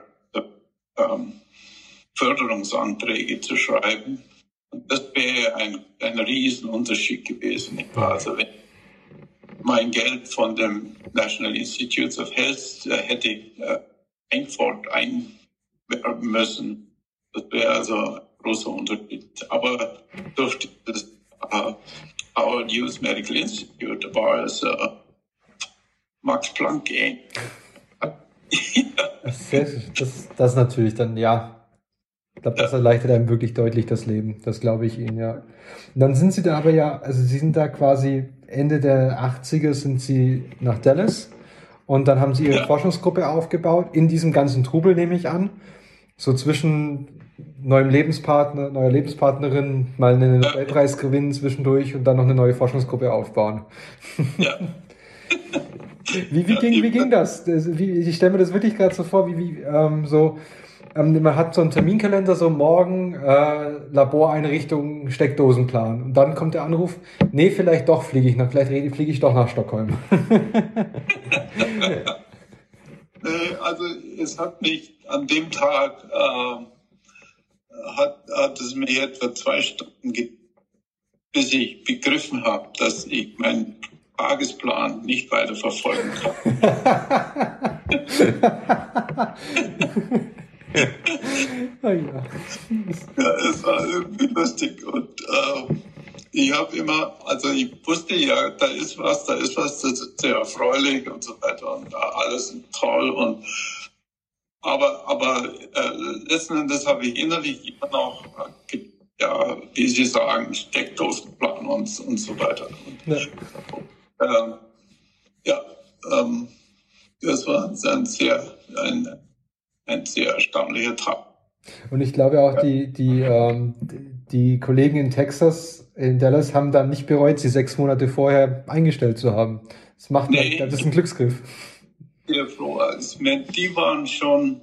[SPEAKER 5] Förderungsanträge zu schreiben. Und das wäre ein, ein Riesenunterschied gewesen. Also wenn mein Geld von dem National Institutes of Health äh, hätte äh, Frankfurt einwerben müssen, das wäre also ein großer Unterschied. Aber durch das äh, Howard Hughes Medical Institute war es äh, Max Planck Gang.
[SPEAKER 2] Das, das, das natürlich dann, ja. Ich glaube, das erleichtert einem wirklich deutlich das Leben. Das glaube ich Ihnen, ja. Und dann sind Sie da aber ja, also Sie sind da quasi Ende der 80er sind Sie nach Dallas und dann haben Sie Ihre
[SPEAKER 5] Ja.
[SPEAKER 2] Forschungsgruppe aufgebaut, in diesem ganzen Trubel nehme ich an. So zwischen neuem Lebenspartner, neuer Lebenspartnerin, mal einen Nobelpreis gewinnen zwischendurch und dann noch eine neue Forschungsgruppe aufbauen.
[SPEAKER 5] Ja.
[SPEAKER 2] Wie, wie, ging, wie ging das? ich stelle mir das wirklich gerade so vor, wie, wie ähm, so, ähm, man hat so einen Terminkalender, so morgen äh, Laboreinrichtung, Steckdosenplan. Und dann kommt der Anruf, nee, vielleicht doch fliege ich nach, vielleicht fliege ich doch nach Stockholm.
[SPEAKER 5] Also es hat mich an dem Tag, äh, hat, hat es mir etwa zwei Stunden ge bis ich begriffen habe, dass ich meinen Tagesplan nicht weiter verfolgen kann.
[SPEAKER 2] Ja.
[SPEAKER 5] Es war irgendwie lustig. Und äh, ich habe immer, also ich wusste ja, da ist was, da ist was, das ist sehr erfreulich und so weiter und alles toll. Und aber, aber äh, letzten Endes habe ich innerlich immer noch, äh, ja, wie Sie sagen, Steckdosenplan und, und so weiter. Und,
[SPEAKER 2] Ja.
[SPEAKER 5] Ähm, ja, ähm, das war ein sehr, ein, ein sehr erstaunlicher Tag.
[SPEAKER 2] Und ich glaube auch, die, die, ähm, die Kollegen in Texas, in Dallas, haben dann nicht bereut, sie sechs Monate vorher eingestellt zu haben. Das macht
[SPEAKER 5] Nee.
[SPEAKER 2] das ist ein Glücksgriff.
[SPEAKER 5] sehr froh. Also, die waren schon,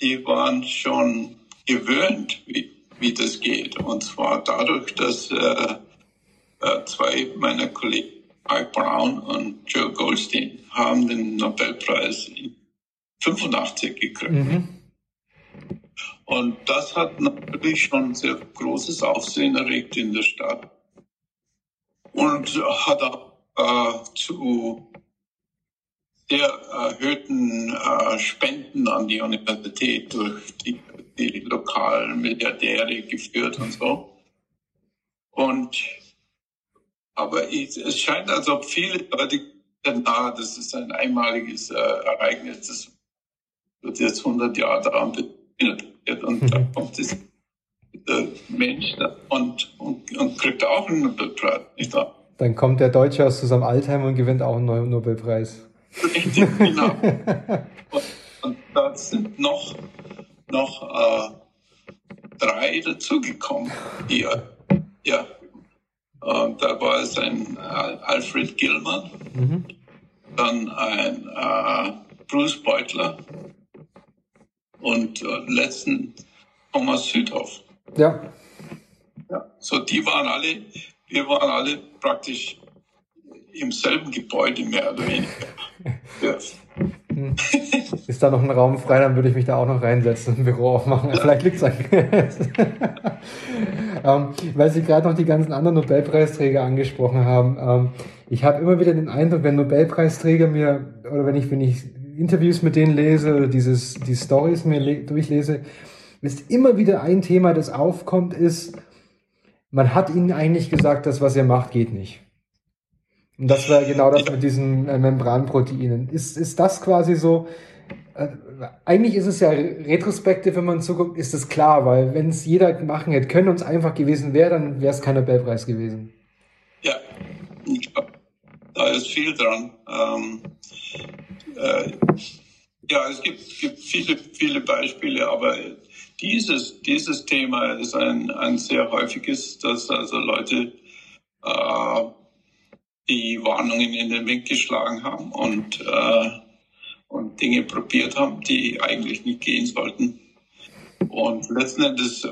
[SPEAKER 5] die waren schon gewöhnt, wie, wie das geht. Und zwar dadurch, dass äh, äh, zwei meiner Kollegen, Mike Brown und Joe Goldstein, haben den Nobelpreis in 85 gekriegt.
[SPEAKER 2] Mhm.
[SPEAKER 5] Und das hat natürlich schon sehr großes Aufsehen erregt in der Stadt. Und hat auch äh, zu sehr erhöhten äh, Spenden an die Universität durch die, die lokalen Milliardäre geführt und so. Und aber es scheint, als ob viele Leute na, das ist ein einmaliges äh, Ereignis, das wird jetzt 100 Jahre daran wird und da kommt dieser dieser Mensch da und, und, und kriegt auch einen Nobelpreis, nicht wahr?
[SPEAKER 2] Dann kommt der Deutsche aus zusammen Altheim und gewinnt auch einen neuen Nobelpreis.
[SPEAKER 5] Richtig, genau. Und, und da sind noch, noch äh, drei dazugekommen. Hier. Ja. Und da war es ein äh, Alfred Gilman,
[SPEAKER 2] Mhm.
[SPEAKER 5] dann ein äh, Bruce Beutler und äh, letzten Thomas Südhoff.
[SPEAKER 2] Ja,
[SPEAKER 5] Ja. So, die waren alle, wir waren alle praktisch im selben Gebäude mehr oder weniger. Ja.
[SPEAKER 2] Ist da noch ein Raum frei, dann würde ich mich da auch noch reinsetzen und ein Büro aufmachen. Vielleicht liegt es an. ähm, weil Sie gerade noch die ganzen anderen Nobelpreisträger angesprochen haben. Ähm, ich habe immer wieder den Eindruck, wenn Nobelpreisträger mir, oder wenn ich, wenn ich Interviews mit denen lese oder dieses, die Stories mir le- durchlese, ist immer wieder ein Thema, das aufkommt, ist, man hat ihnen eigentlich gesagt, das, was ihr macht, geht nicht. Und das wäre genau das mit diesen äh, Membranproteinen. Ist, ist das quasi so, äh, eigentlich ist es ja retrospektiv, wenn man zuguckt, ist es klar, weil wenn es jeder machen hätte können und es einfach gewesen wäre, dann wäre es kein Nobelpreis gewesen.
[SPEAKER 5] Ja, ich glaube, da ist viel dran. Ähm, äh, ja, es gibt, gibt viele, viele Beispiele, aber dieses, dieses Thema ist ein, ein sehr häufiges, dass also Leute äh, die Warnungen in den Wind geschlagen haben und, äh, und Dinge probiert haben, die eigentlich nicht gehen sollten. Und letzten Endes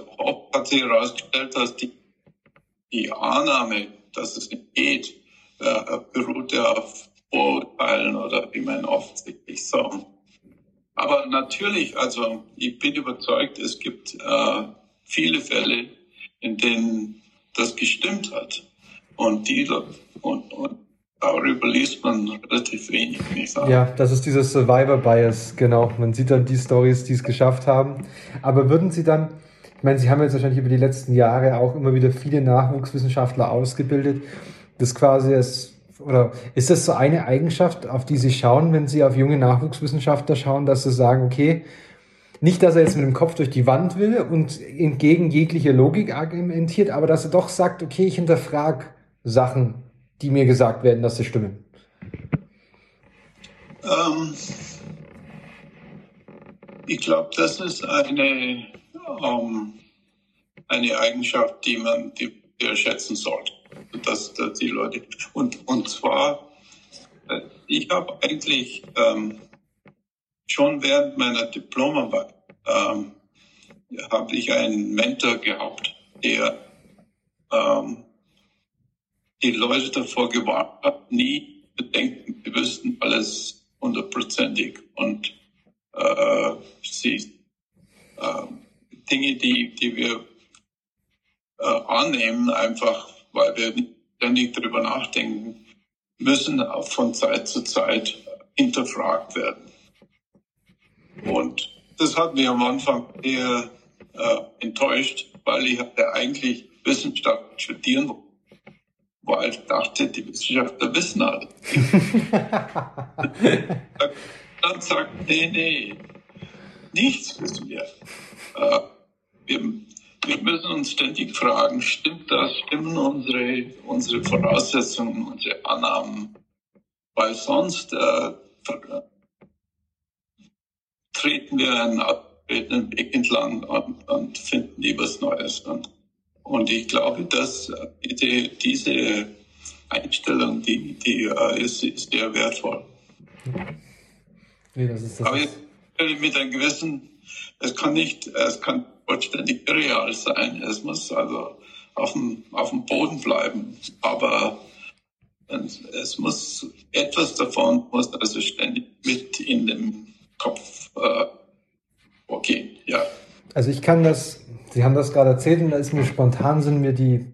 [SPEAKER 5] hat sich herausgestellt, dass die, die Annahme, dass es nicht geht, äh, beruht ja auf Vorurteilen oder wie man sich sagen. Aber natürlich, also ich bin überzeugt, es gibt äh, viele Fälle, in denen das gestimmt hat. Und die und, und darüber liest man relativ wenig.
[SPEAKER 2] Ja, das ist dieses Survivor Bias, genau. Man sieht dann die Stories, die es geschafft haben. Aber würden Sie dann, ich meine, Sie haben jetzt wahrscheinlich über die letzten Jahre auch immer wieder viele Nachwuchswissenschaftler ausgebildet, das quasi ist, oder ist das so eine Eigenschaft, auf die Sie schauen, wenn Sie auf junge Nachwuchswissenschaftler schauen, dass Sie sagen, okay, nicht, dass er jetzt mit dem Kopf durch die Wand will und entgegen jeglicher Logik argumentiert, aber dass er doch sagt, okay, ich hinterfrage Sachen, die mir gesagt werden, dass sie stimmen?
[SPEAKER 5] Ähm, ich glaube, das ist eine, ähm, eine Eigenschaft, die man die wir schätzen sollte. Dass, dass die Leute und und zwar äh, ich habe eigentlich ähm, schon während meiner Diplomarbeit ähm, habe ich einen Mentor gehabt, der ähm, die Leute davor gewarnt hat, nie zu denken, wir wüssten alles hundertprozentig und äh, sie, äh, Dinge, die, die wir äh, annehmen, einfach weil wir ständig darüber nachdenken, müssen auch von Zeit zu Zeit hinterfragt werden. Und das hat mich am Anfang eher äh, enttäuscht, weil ich hatte eigentlich Wissenschaft studieren wollte weil ich dachte, die Wissenschaftler wissen alles. Dann sagt, nee, nee, nichts wissen wir. Äh, wir. Wir müssen uns ständig fragen, stimmt das, stimmen unsere, unsere Voraussetzungen, unsere Annahmen? Weil sonst äh, treten wir einen abgetretenen Weg entlang und, und finden nie was Neues. Und und ich glaube, dass diese, diese Einstellung, die, die uh, ist, ist sehr wertvoll. Nee, das ist das Aber jetzt mit einem gewissen, es kann nicht, es kann vollständig irreal sein. Es muss also auf dem, auf dem Boden bleiben. Aber es muss etwas davon muss also ständig mit in dem Kopf äh, okay, ja.
[SPEAKER 2] Also ich kann das Sie haben das gerade erzählt und da ist mir spontan sind mir die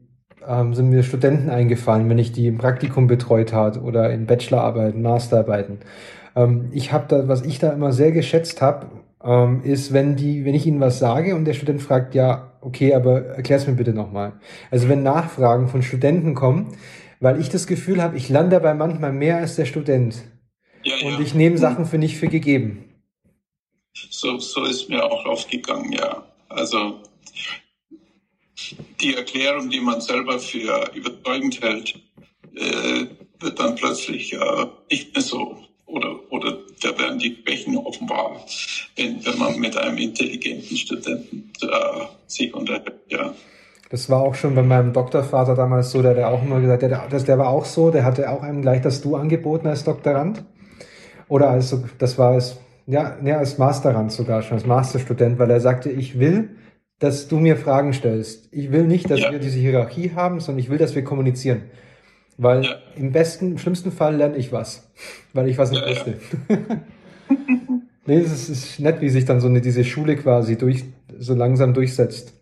[SPEAKER 2] ähm, sind mir Studenten eingefallen, wenn ich die im Praktikum betreut hat oder in Bachelorarbeiten, Masterarbeiten. Ähm, ich habe da, was ich da immer sehr geschätzt habe, ähm, ist, wenn die, wenn ich ihnen was sage und der Student fragt, ja, okay, aber erklär's mir bitte nochmal. Also wenn Nachfragen von Studenten kommen, weil ich das Gefühl habe, ich lande dabei manchmal mehr als der Student. Ja, ja. Und ich nehme Sachen für nicht für gegeben.
[SPEAKER 5] So, so ist mir auch aufgegangen, ja. Also die Erklärung, die man selber für überzeugend hält, äh, wird dann plötzlich äh, nicht mehr so oder, oder da werden die Schwächen offenbar, wenn, wenn man mit einem intelligenten Studenten äh, sich unterhält. Ja.
[SPEAKER 2] Das war auch schon bei meinem Doktorvater damals so, der hat auch immer gesagt, der, der, der war auch so, der hatte auch einem gleich das Du angeboten als Doktorand. Oder als, das war als, ja, ja, als Masterand sogar schon, als Masterstudent, weil er sagte, ich will, dass du mir Fragen stellst. Ich will nicht, dass ja. wir diese Hierarchie haben, sondern ich will, dass wir kommunizieren. Weil ja. im besten, im schlimmsten Fall lerne ich was, weil ich was nicht ja, wusste. nee, es ist nett, wie sich dann so eine, diese Schule quasi durch, so langsam durchsetzt.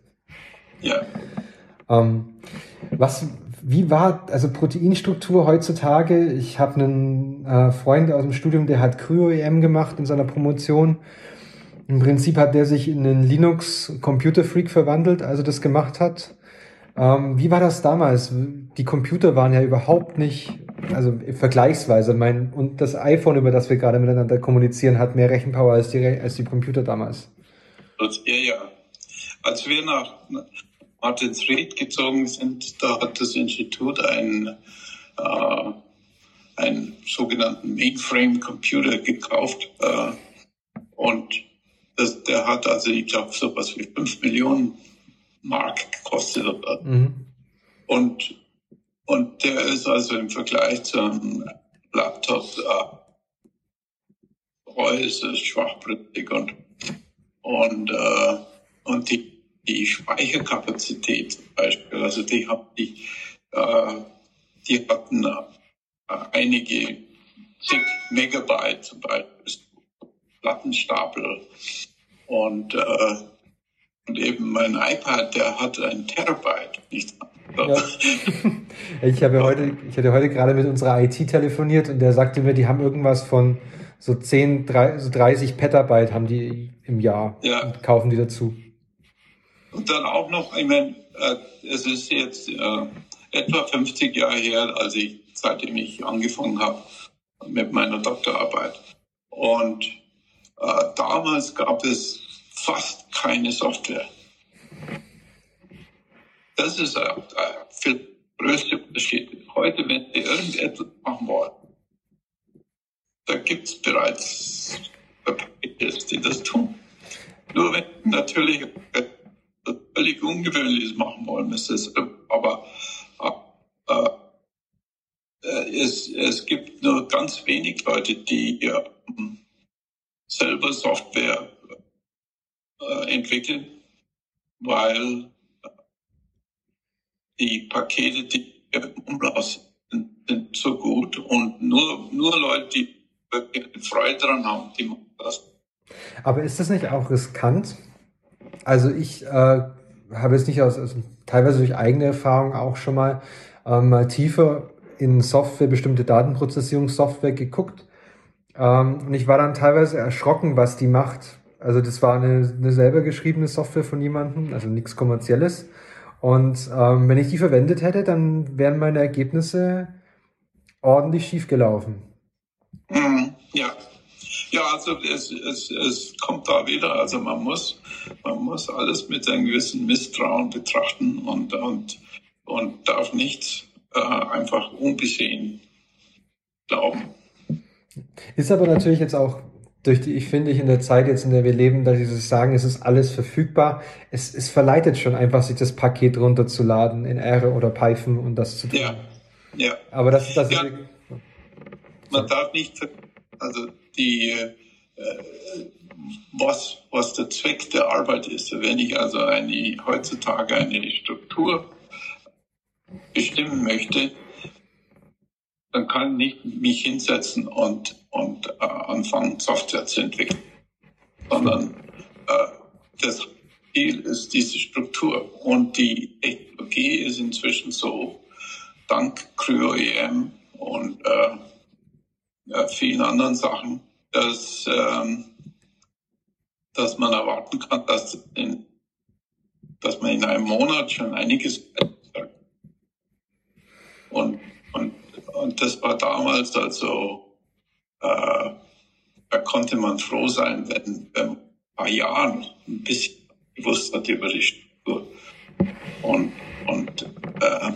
[SPEAKER 5] Ja.
[SPEAKER 2] Ähm, was, wie war, also Proteinstruktur heutzutage? Ich habe einen äh, Freund aus dem Studium, der hat Kryo-EM gemacht in seiner Promotion im Prinzip hat der sich in einen Linux Computer Freak verwandelt, also das gemacht hat. Ähm, wie war das damals? Die Computer waren ja überhaupt nicht also vergleichsweise, mein, und das iPhone, über das wir gerade miteinander kommunizieren, hat mehr Rechenpower als die, als die Computer damals.
[SPEAKER 5] Ja, ja. Als wir nach Martinsried gezogen sind, da hat das Institut einen, äh, einen sogenannten Mainframe-Computer gekauft. Äh, und das, der hat also, ich glaube, so was wie 5 Millionen Mark gekostet. Mhm. Und, und der ist also im Vergleich zum Laptop äh, äußerst schwachbrüchig und, und, äh, und die, die Speicherkapazität zum Beispiel, also die, haben die, äh, die hatten äh, einige zig Megabyte zum Beispiel Plattenstapel und äh, und eben mein iPad, der hat ein Terabyte. Nicht ja.
[SPEAKER 2] ich habe heute, ich hatte heute gerade mit unserer IT telefoniert und der sagte mir, die haben irgendwas von so 10, 30, so 30 Petabyte haben die im Jahr ja. und kaufen die dazu.
[SPEAKER 5] Und dann auch noch, ich meine, äh, es ist jetzt äh, etwa 50 Jahre her, als ich, seitdem ich angefangen habe mit meiner Doktorarbeit. Und damals gab es fast keine Software. Das ist ein, ein viel größter Unterschied. Heute, wenn Sie irgendetwas machen wollen, da gibt es bereits Packages, die das tun. Nur wenn natürlich etwas völlig Ungewöhnliches machen wollen, ist es, aber äh, äh, es, es gibt nur ganz wenig Leute, die äh, selber Software äh, entwickeln, weil die Pakete, die umlassen, sind so gut und nur, nur Leute, die wirklich Freude daran haben, die machen das.
[SPEAKER 2] Aber ist das nicht auch riskant? Also ich äh, habe jetzt nicht aus, also teilweise durch eigene Erfahrung auch schon mal ähm, tiefer in Software, bestimmte Datenprozessierungssoftware geguckt. Ähm, und ich war dann teilweise erschrocken, was die macht. Also das war eine, eine selber geschriebene Software von jemandem, also nichts kommerzielles. Und ähm, wenn ich die verwendet hätte, dann wären meine Ergebnisse ordentlich schief gelaufen.
[SPEAKER 5] Mhm, ja. Ja, also es, es, es kommt da wieder. Also man muss, man muss alles mit einem gewissen Misstrauen betrachten und, und, und darf nicht äh, einfach unbesehen glauben.
[SPEAKER 2] Ist aber natürlich jetzt auch durch die, ich finde, ich in der Zeit jetzt, in der wir leben, dass sie sagen, es ist alles verfügbar. Es, es verleitet schon einfach, sich das Paket runterzuladen in R oder Python und das zu tun.
[SPEAKER 5] Ja, ja.
[SPEAKER 2] Aber das, das ja.
[SPEAKER 5] ist. Man darf nicht, also die, äh, was, was der Zweck der Arbeit ist. Wenn ich also eine, heutzutage eine Struktur bestimmen möchte, dann kann ich mich hinsetzen und, und äh, anfangen, Software zu entwickeln. Sondern äh, das Ziel ist diese Struktur. Und die Technologie ist inzwischen so, dank CryoEM und äh, vielen anderen Sachen, dass, ähm, dass man erwarten kann, dass, in, dass man in einem Monat schon einiges und, und und das war damals also, äh, da konnte man froh sein, wenn, wenn ein paar Jahren ein bisschen gewusst hat über die Struktur. Und, und äh,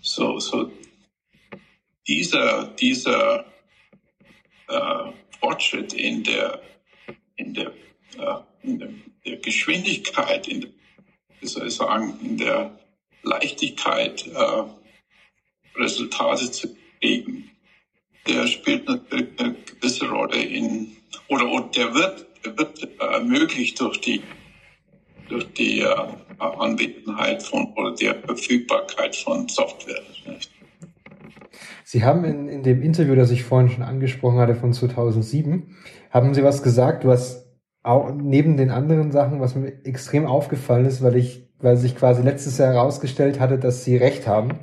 [SPEAKER 5] so, so dieser, dieser äh, Fortschritt in der, in der, äh, in der, der Geschwindigkeit, in der, wie soll ich sagen, in der Leichtigkeit, äh, Resultate zu kriegen, der spielt natürlich eine gewisse Rolle in, oder der wird, der wird ermöglicht durch die, durch die äh, Anwesenheit von oder der Verfügbarkeit von Software.
[SPEAKER 2] Sie haben in, in dem Interview, das ich vorhin schon angesprochen hatte, von 2007, haben Sie was gesagt, was auch neben den anderen Sachen, was mir extrem aufgefallen ist, weil ich, weil sich quasi letztes Jahr herausgestellt hatte, dass Sie recht haben.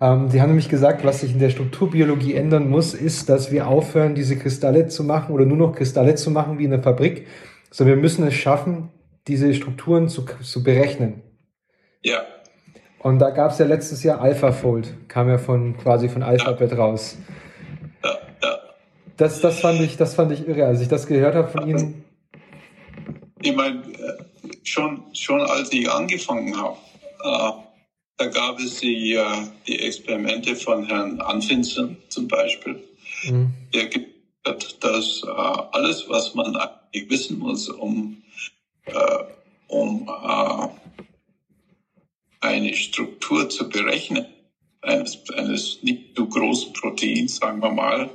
[SPEAKER 2] Ähm, Sie haben nämlich gesagt, was sich in der Strukturbiologie ändern muss, ist, dass wir aufhören, diese Kristalle zu machen oder nur noch Kristalle zu machen wie in der Fabrik, sondern wir müssen es schaffen, diese Strukturen zu, zu berechnen.
[SPEAKER 5] Ja.
[SPEAKER 2] Und da gab es ja letztes Jahr AlphaFold, kam ja von quasi von Alphabet raus.
[SPEAKER 5] Ja, ja.
[SPEAKER 2] Das, das, fand ich, das fand ich irre, als ich das gehört habe von Ihnen.
[SPEAKER 5] Ich meine, äh, schon, schon als ich angefangen habe, äh, da gab es die, äh, die Experimente von Herrn Anfinsen zum Beispiel,
[SPEAKER 2] Mhm.
[SPEAKER 5] der gesagt hat, dass äh, alles, was man eigentlich wissen muss, um, äh, um eine Struktur zu berechnen, eines, eines nicht zu großen Proteins, sagen wir mal,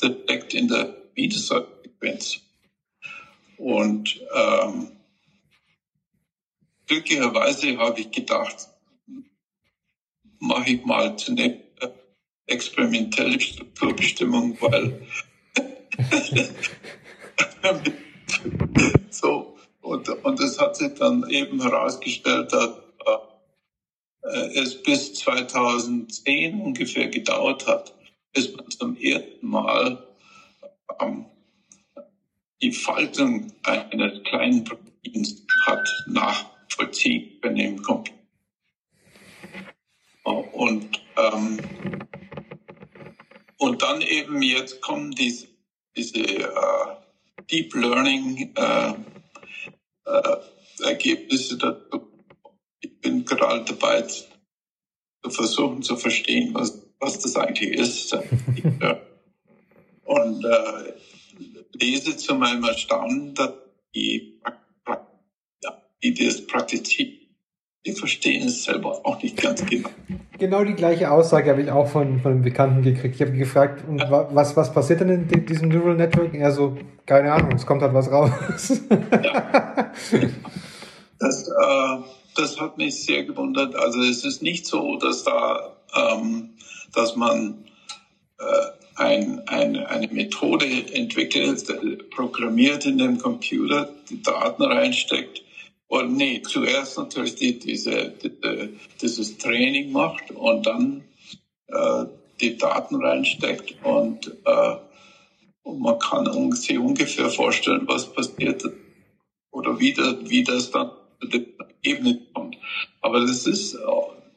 [SPEAKER 5] das steckt in der Wiedersequenz. Und ähm, glücklicherweise habe ich gedacht, mache ich mal zunächst experimentelle Strukturbestimmung, weil so und, und es hat sich dann eben herausgestellt, dass äh, es bis 2010 ungefähr gedauert hat, bis man zum ersten Mal ähm, die Faltung eines kleinen Proteins hat nachvollziehen können im Computer. Und, ähm, und dann eben jetzt kommen diese, diese äh, Deep Learning äh, äh, Ergebnisse dazu. Ich bin gerade dabei zu versuchen zu verstehen, was, was das eigentlich ist. Und äh, lese zu meinem Erstaunen, dass die, die das praktizieren, die verstehen es selber auch nicht ganz genau.
[SPEAKER 2] Genau die gleiche Aussage habe ich auch von, von einem Bekannten gekriegt. Ich habe gefragt, wa- was, was passiert denn in di- diesem Neural Network? Er so, keine Ahnung, es kommt halt was raus.
[SPEAKER 5] Das, äh, das hat mich sehr gewundert. Also es ist nicht so, dass da, ähm, dass man äh, ein, ein, eine Methode entwickelt, programmiert in dem Computer, die Daten reinsteckt. Und nee, zuerst natürlich die, diese, diese, dieses Training macht und dann äh, die Daten reinsteckt und, äh, und man kann sich ungefähr vorstellen, was passiert oder wie das, wie das dann zu der Ebene kommt. Aber das ist äh,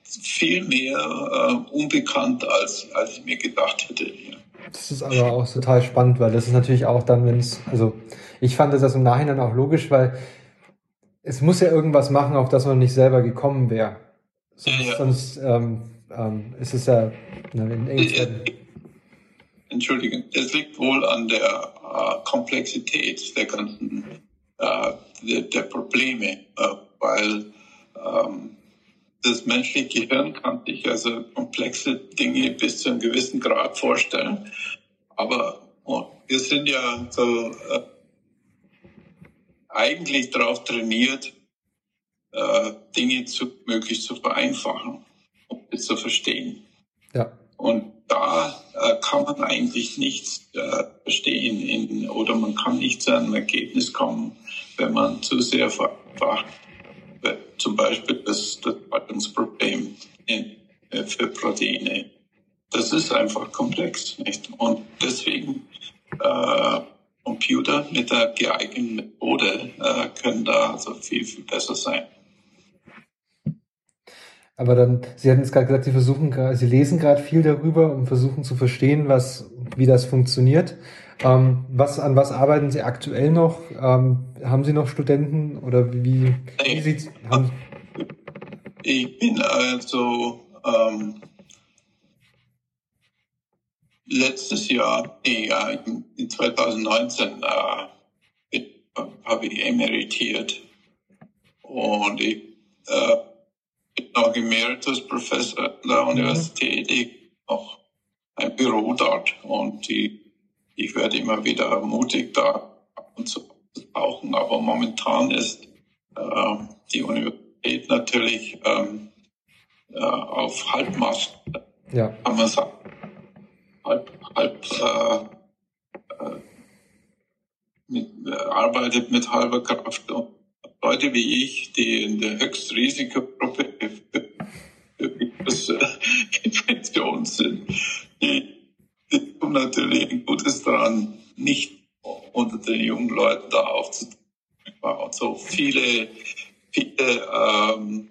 [SPEAKER 5] viel mehr äh, unbekannt, als, als ich mir gedacht hätte. Ja.
[SPEAKER 2] Das ist aber auch total spannend, weil das ist natürlich auch dann, wenn es, also ich fand das im Nachhinein auch logisch, weil es muss ja irgendwas machen, auf das man nicht selber gekommen wäre. Sonst,
[SPEAKER 5] Ja, ja.
[SPEAKER 2] sonst ähm, ähm, ist es ja ne, in.
[SPEAKER 5] Entschuldigung, es liegt wohl an der äh, Komplexität der ganzen äh, der, der Probleme, äh, weil ähm, das menschliche Gehirn kann sich also komplexe Dinge bis zu einem gewissen Grad vorstellen, aber oh, wir sind ja so äh, eigentlich darauf trainiert, äh, Dinge zu, möglichst zu vereinfachen und zu verstehen.
[SPEAKER 2] Ja.
[SPEAKER 5] Und da äh, kann man eigentlich nichts äh, verstehen in, oder man kann nicht zu einem Ergebnis kommen, wenn man zu sehr vereinfacht. Zum Beispiel das, das Faltungsproblem in, äh, für Proteine. Das ist einfach komplex, nicht? Und deswegen äh, Computer mit der geeigneten Methode äh, können da also viel, viel besser sein.
[SPEAKER 2] Aber dann, Sie hatten es gerade gesagt, Sie versuchen, gra- Sie lesen gerade viel darüber und versuchen zu verstehen, was, wie das funktioniert. Ähm, was, an was arbeiten Sie aktuell noch? Ähm, haben Sie noch Studenten oder wie, wie sieht's, haben,
[SPEAKER 5] Ich bin also ähm, letztes Jahr, in in 2019 äh, habe ich emeritiert. Und ich äh, bin noch Emeritus Professor an der Universität, ich noch ein Büro dort. Und die, ich werde immer wieder ermutigt, da ab und zu zu tauchen, aber momentan ist äh, die Universität natürlich ähm, äh, auf Halbmast,
[SPEAKER 2] ja,
[SPEAKER 5] kann man sagen. Halb, halb äh, äh, mit, äh, arbeitet mit halber Kraft. Und Leute wie ich, die in der Höchstrisikogruppe für, äh, Infektion sind, die, die tun natürlich ein Gutes daran, nicht unter den jungen Leuten da aufzutreten. Und so viele, viele ähm,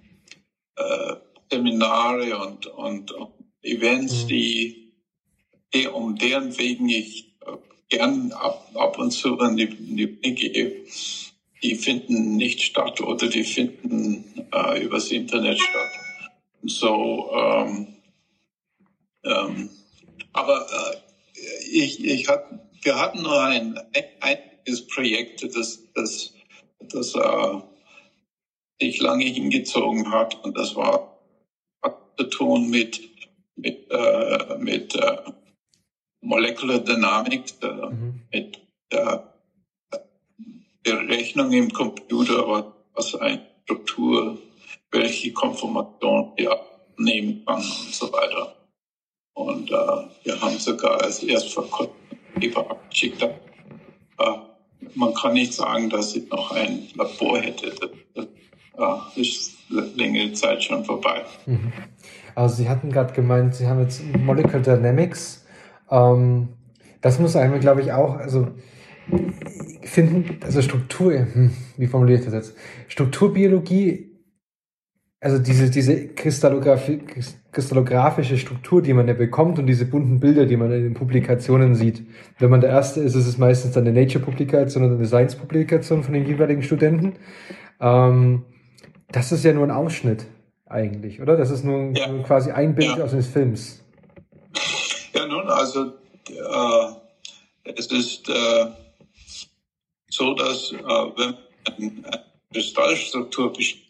[SPEAKER 5] äh, Seminare und, und, und Events,
[SPEAKER 2] Mhm.
[SPEAKER 5] die, die, um deren wegen. Ich äh, gern ab, ab und zu an die, in die Uni gehe, die finden nicht statt oder die finden äh, übers Internet statt. So, ähm, ähm, aber äh, ich, ich hat, wir hatten nur ein einziges Projekt, das, das, das äh, sich lange hingezogen hat. Und das war zu tun mit mit äh, mit äh, Molecular Dynamics,
[SPEAKER 2] Mhm.
[SPEAKER 5] mit der Rechnung im Computer, was, eine Struktur, welche Konformation die abnehmen kann und so weiter. Und äh, wir haben sogar als erst vor kurzem Paper abgeschickt. Äh, man kann nicht sagen, dass ich noch ein Labor hätte. Das, das äh, ist längere Zeit schon vorbei.
[SPEAKER 2] Mhm. Also Sie hatten gerade gemeint, Sie haben jetzt Molecular Dynamics. Ähm, das muss einem, glaube ich, auch, also finden, also Struktur, hm, wie formuliere ich das jetzt? Strukturbiologie, also diese, diese kristallographische Struktur, die man ja bekommt und diese bunten Bilder, die man in den Publikationen sieht. Wenn man der Erste ist, ist es meistens dann eine Nature-Publikation oder eine Science-Publikation von den jeweiligen Studenten. Ähm, das ist ja nur ein Ausschnitt eigentlich, oder? Das ist nur,
[SPEAKER 5] Ja.
[SPEAKER 2] quasi ein Bild
[SPEAKER 5] Ja.
[SPEAKER 2] aus des Films.
[SPEAKER 5] Ja, nun, also äh, es ist äh, so, dass äh, wenn man eine Kristallstruktur bestimmt,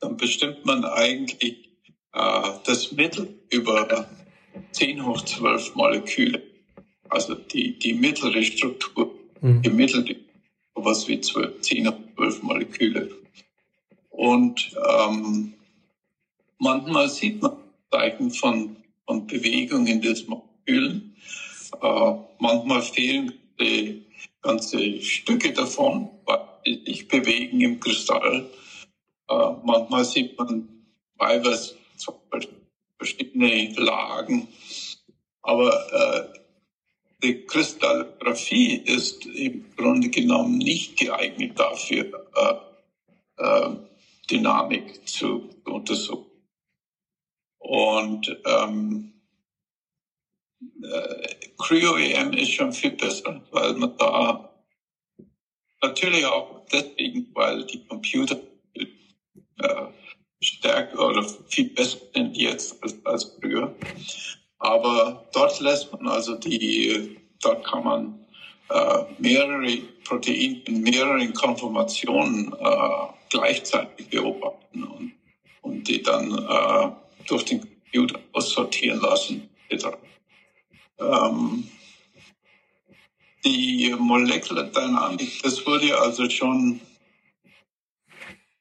[SPEAKER 5] dann bestimmt man eigentlich äh, das Mittel über 10 hoch 12 Moleküle. Also die, die mittlere Struktur,
[SPEAKER 2] Mhm.
[SPEAKER 5] gemittelt was wie 12, 10 hoch 12 Moleküle. Und ähm, manchmal sieht man Zeichen von, von Bewegungen des Molekülen. Äh, manchmal fehlen die ganze Stücke davon, sie sich bewegen im Kristall. Äh, manchmal sieht man Beispiel verschiedene Lagen. Aber äh, die Kristallographie ist im Grunde genommen nicht geeignet dafür, äh, äh, Dynamik zu untersuchen. Und ähm, äh, Cryo-EM ist schon viel besser, weil man da natürlich auch deswegen, weil die Computer äh, stärker oder viel besser sind jetzt als, als früher. Aber dort lässt man also die, dort kann man äh, mehrere Proteine in mehreren Konformationen äh, gleichzeitig beobachten und, und die dann äh, durch den Computer aussortieren lassen. Ähm, die Molecular Dynamic, das wurde also schon,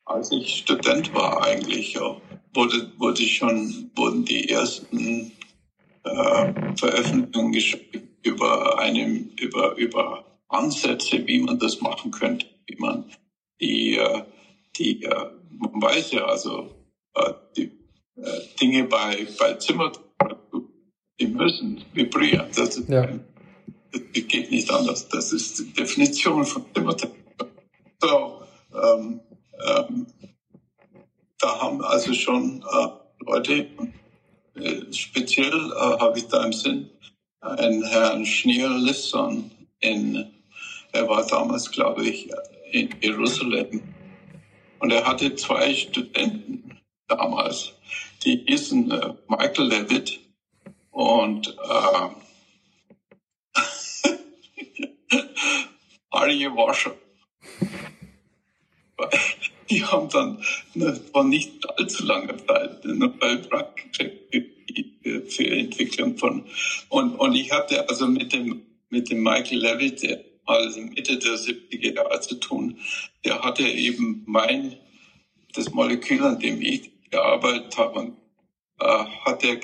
[SPEAKER 5] als ich Student war eigentlich, ja, wurde, wurde schon, wurden die ersten äh, Veröffentlichungen geschrieben über einem, über, über Ansätze, wie man das machen könnte, wie man die, äh, die, äh, man weiß ja also, äh, die Dinge bei, bei Zimmertemperatur, die müssen vibrieren. Das, ist,
[SPEAKER 2] Ja.
[SPEAKER 5] das geht nicht anders. Das ist die Definition von Zimmertemperatur. So, ähm, ähm, da haben also schon äh, Leute, äh, speziell äh, habe ich da im Sinn einen Herrn Schneer-Lisson in, er war damals, glaube ich, in Jerusalem. Und er hatte zwei Studenten damals, die hießen äh, Michael Levitt und äh, Arje Wascher. Die haben dann ne, vor nicht allzu langer Zeit den Nobelpreis gekriegt für- Entwicklung von und und ich hatte also mit dem mit dem Michael Levitt der mal Mitte der 70er Jahre zu tun. Der hatte eben mein das Molekül, an dem ich gearbeitet habe, und, äh, hat er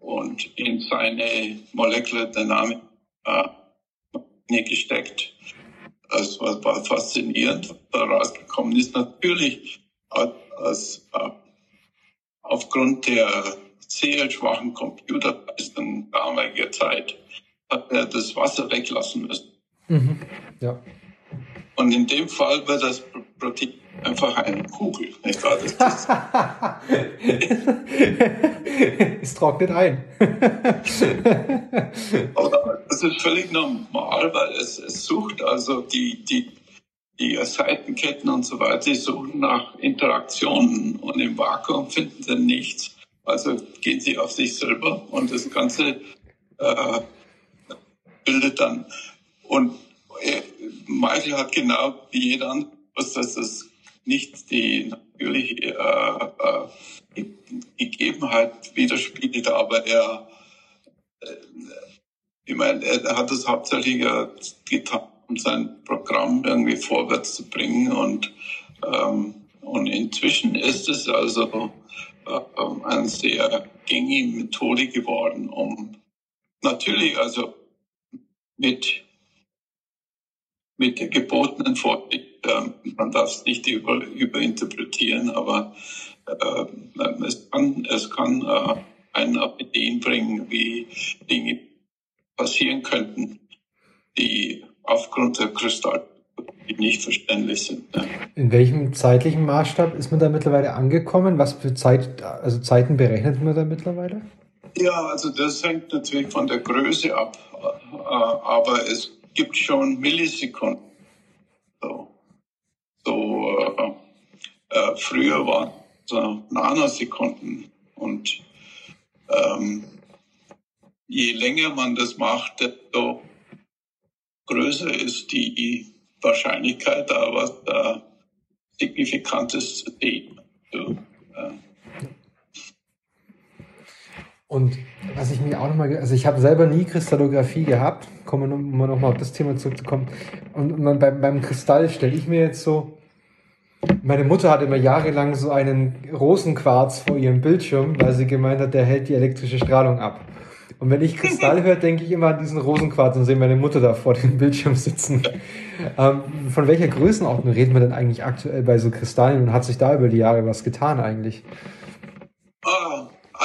[SPEAKER 5] und in seine Molecular Dynamic äh, gesteckt. Das war, war faszinierend, was da rausgekommen ist. Natürlich hat als, äh, aufgrund der sehr schwachen Computerleistung damaliger Zeit hat er das Wasser weglassen müssen.
[SPEAKER 2] Mhm. Ja.
[SPEAKER 5] Und in dem Fall wird das Protein einfach eine Kugel. Nicht wahr? Das ist,
[SPEAKER 2] es trocknet ein.
[SPEAKER 5] aber das ist völlig normal, weil es, es sucht also die, die, die Seitenketten und so weiter, die suchen nach Interaktionen und im Vakuum finden sie nichts. Also gehen sie auf sich selber und das Ganze äh, bildet dann. Und Michael hat genau wie jeder andere, dass das nicht die natürliche äh, äh, Gegebenheit widerspiegelt, aber er, äh, ich meine, er hat es hauptsächlich getan, um sein Programm irgendwie vorwärts zu bringen und ähm, und inzwischen ist es also äh, eine sehr gängige Methode geworden, um natürlich also mit mit der gebotenen Vorsicht. Äh, man darf es nicht über, überinterpretieren, aber äh, es kann, es kann äh, einen auf Ideen bringen, wie Dinge passieren könnten, die aufgrund der Kristall nicht verständlich sind. Ne?
[SPEAKER 2] In welchem zeitlichen Maßstab ist man da mittlerweile angekommen? Was für Zeit, also Zeiten berechnet man da mittlerweile?
[SPEAKER 5] Ja, also das hängt natürlich von der Größe ab, äh, aber es gibt schon Millisekunden. So, so äh, äh, früher waren es so Nanosekunden und ähm, je länger man das macht, desto größer ist die Wahrscheinlichkeit, da was da Signifikantes zu sehen. So, äh,
[SPEAKER 2] und was ich mir auch nochmal, also ich habe selber nie Kristallographie gehabt, kommen wir um nochmal auf das Thema zurückzukommen. Und man, beim, beim Kristall stelle ich mir jetzt so, meine Mutter hat immer jahrelang so einen Rosenquarz vor ihrem Bildschirm, weil sie gemeint hat, der hält die elektrische Strahlung ab. Und wenn ich Kristall höre, denke ich immer an diesen Rosenquarz und sehe meine Mutter da vor dem Bildschirm sitzen. Ähm, von welcher Größenordnung reden wir denn eigentlich aktuell bei so Kristallen und hat sich da über die Jahre was getan eigentlich?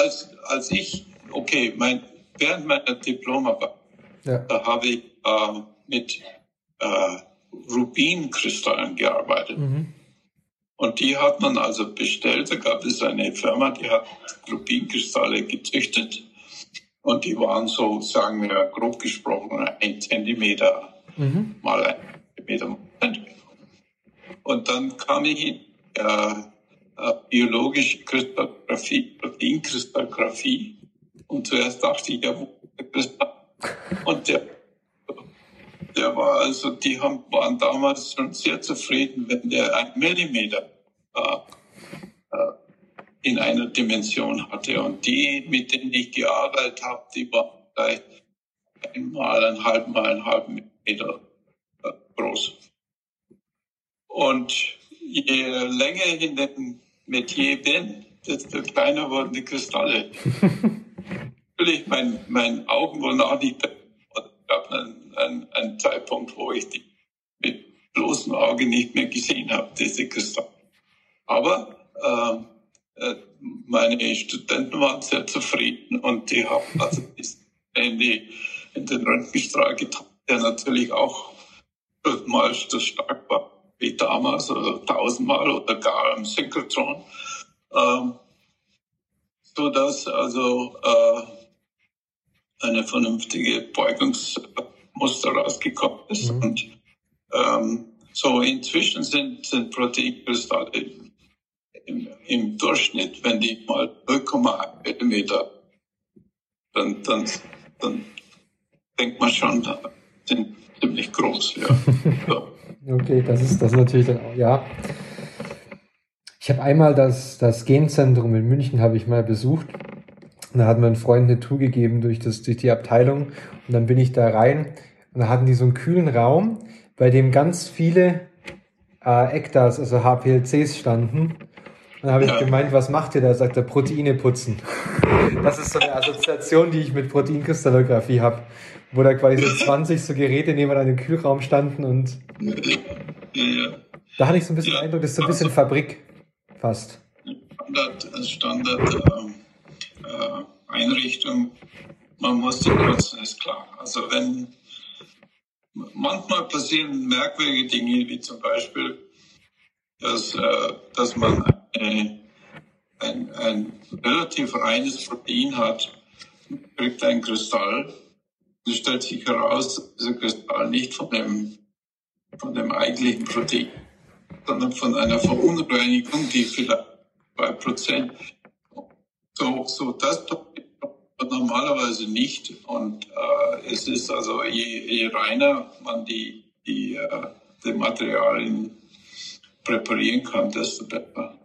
[SPEAKER 5] Als als ich, okay, mein, während meiner Diplomarbeit, ja. da habe ich äh, mit äh, Rubinkristallen gearbeitet. Mhm. Und die hat man also bestellt. Da gab es eine Firma, die hat Rubinkristalle gezüchtet. Und die waren so, sagen wir grob gesprochen, ein Zentimeter mhm. mal ein Zentimeter. Und dann kam ich in äh, äh, biologische Kristallographie, Proteinkristallographie. Und zuerst dachte ich, ja, wo ist der Kristall? Und der, der war also, die haben, waren damals schon sehr zufrieden, wenn der ein Millimeter äh, äh, in einer Dimension hatte. Und die, mit denen ich gearbeitet habe, die waren vielleicht einmal, ein halb Mal, ein halb Meter äh, groß. Und je länger ich in den Metier bin, desto kleiner wurden die Kristalle. Natürlich, mein, mein Augen wurden auch nicht. Es gab einen, einen, einen Zeitpunkt, wo ich die mit bloßem Auge nicht mehr gesehen habe, diese Kristalle. Aber äh, äh, meine Studenten waren sehr zufrieden und die haben also in, die, in den Röntgenstrahl getan, der natürlich auch mal so stark war wie damals, also tausendmal oder gar im Synchrotron, ähm, so dass also äh, eine vernünftige Beugungsmuster rausgekommen ist. Mhm. Und ähm, so inzwischen sind, sind Proteinkristalle im, im Durchschnitt, wenn die mal 0,1 Millimeter, dann, dann, dann denkt man schon, sind ziemlich groß. Ja. So.
[SPEAKER 2] Okay, das ist das ist natürlich dann auch, ja. Ich habe einmal das, das Genzentrum in München habe ich mal besucht. da hat mir ein Freund eine Tour gegeben durch, das, durch die Abteilung. Und dann bin ich da rein und da hatten die so einen kühlen Raum, bei dem ganz viele äh, ECTAs, also HPLCs standen. Und dann habe ich gemeint, was macht ihr da? Sagt er, Proteine putzen. Das ist so eine Assoziation, die ich mit Proteinkristallographie habe wo da quasi so 20 so Geräte neben einem Kühlraum standen und ja. da hatte ich so ein bisschen ja. Eindruck, das ist so ein bisschen Fabrik fast.
[SPEAKER 5] Standard, Standard äh, äh, Einrichtung, man muss die nutzen, ist klar. Also wenn manchmal passieren merkwürdige Dinge, wie zum Beispiel dass, äh, dass man eine, ein, ein relativ reines Protein hat, kriegt ein Kristall. Es stellt sich heraus, dass dieser Kristall nicht von dem, von dem eigentlichen Protein, sondern von einer Verunreinigung, die vielleicht zwei Prozent so, so das normalerweise nicht. Und äh, es ist also, je, je reiner man die, die, äh, die Materialien präparieren kann, desto besser.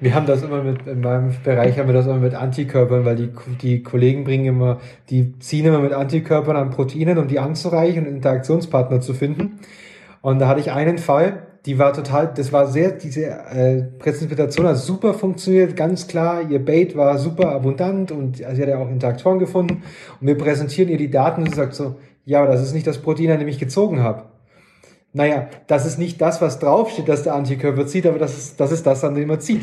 [SPEAKER 2] Wir haben das immer mit, in meinem Bereich haben wir das immer mit Antikörpern, weil die, die Kollegen bringen immer, die ziehen immer mit Antikörpern an Proteinen, um die anzureichen und Interaktionspartner zu finden. Und da hatte ich einen Fall, die war total, das war sehr, diese äh, Präsentation hat super funktioniert, ganz klar, ihr Bait war super abundant und sie hat ja auch Interaktoren gefunden. Und wir präsentieren ihr die Daten und sie sagt so, ja, aber das ist nicht das Protein, an dem ich gezogen habe. Naja, das ist nicht das, was draufsteht, dass der Antikörper zieht, aber das ist das, ist das an dem er zieht.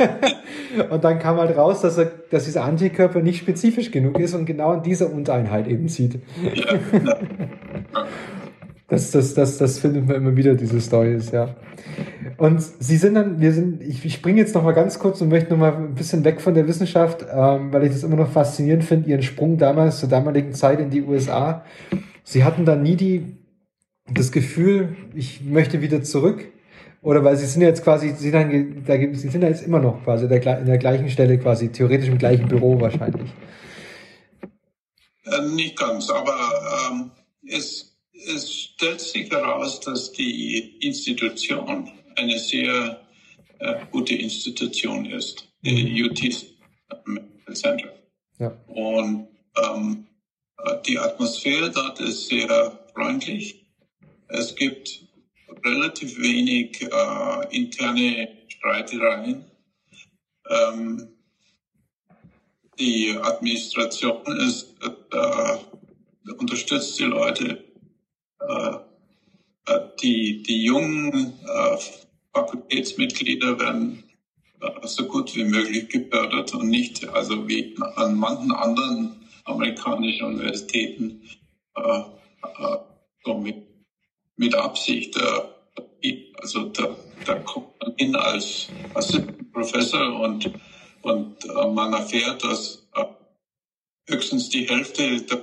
[SPEAKER 2] und dann kam halt raus, dass, er, dass dieser Antikörper nicht spezifisch genug ist und genau an dieser Untereinheit eben zieht. Das, das, das, das findet man immer wieder, diese Stories, ja. Und sie sind dann, wir sind, ich, ich springe jetzt noch mal ganz kurz und möchte noch mal ein bisschen weg von der Wissenschaft, ähm, weil ich das immer noch faszinierend finde, ihren Sprung damals, zur damaligen Zeit in die USA. Sie hatten da nie die, das Gefühl, ich möchte wieder zurück. Oder weil sie sind jetzt quasi, sie sind, dann, da, sie sind jetzt immer noch quasi in der, in der gleichen Stelle quasi, theoretisch im gleichen Büro wahrscheinlich.
[SPEAKER 5] Äh, nicht ganz, aber ähm, es es stellt sich heraus, dass die Institution eine sehr äh, gute Institution ist, die UT Medical Center. Ja. Und ähm, die Atmosphäre dort ist sehr freundlich. Es gibt relativ wenig äh, interne Streitereien. Ähm, die Administration ist, äh, unterstützt die Leute äh, äh, die, die jungen äh, Fakultätsmitglieder werden so gut wie möglich gefördert und nicht, also wie an manchen anderen amerikanischen Universitäten, äh, so mit, Absicht. Äh, also da, da kommt man hin als Professor und, und äh, man erfährt, dass höchstens die Hälfte der,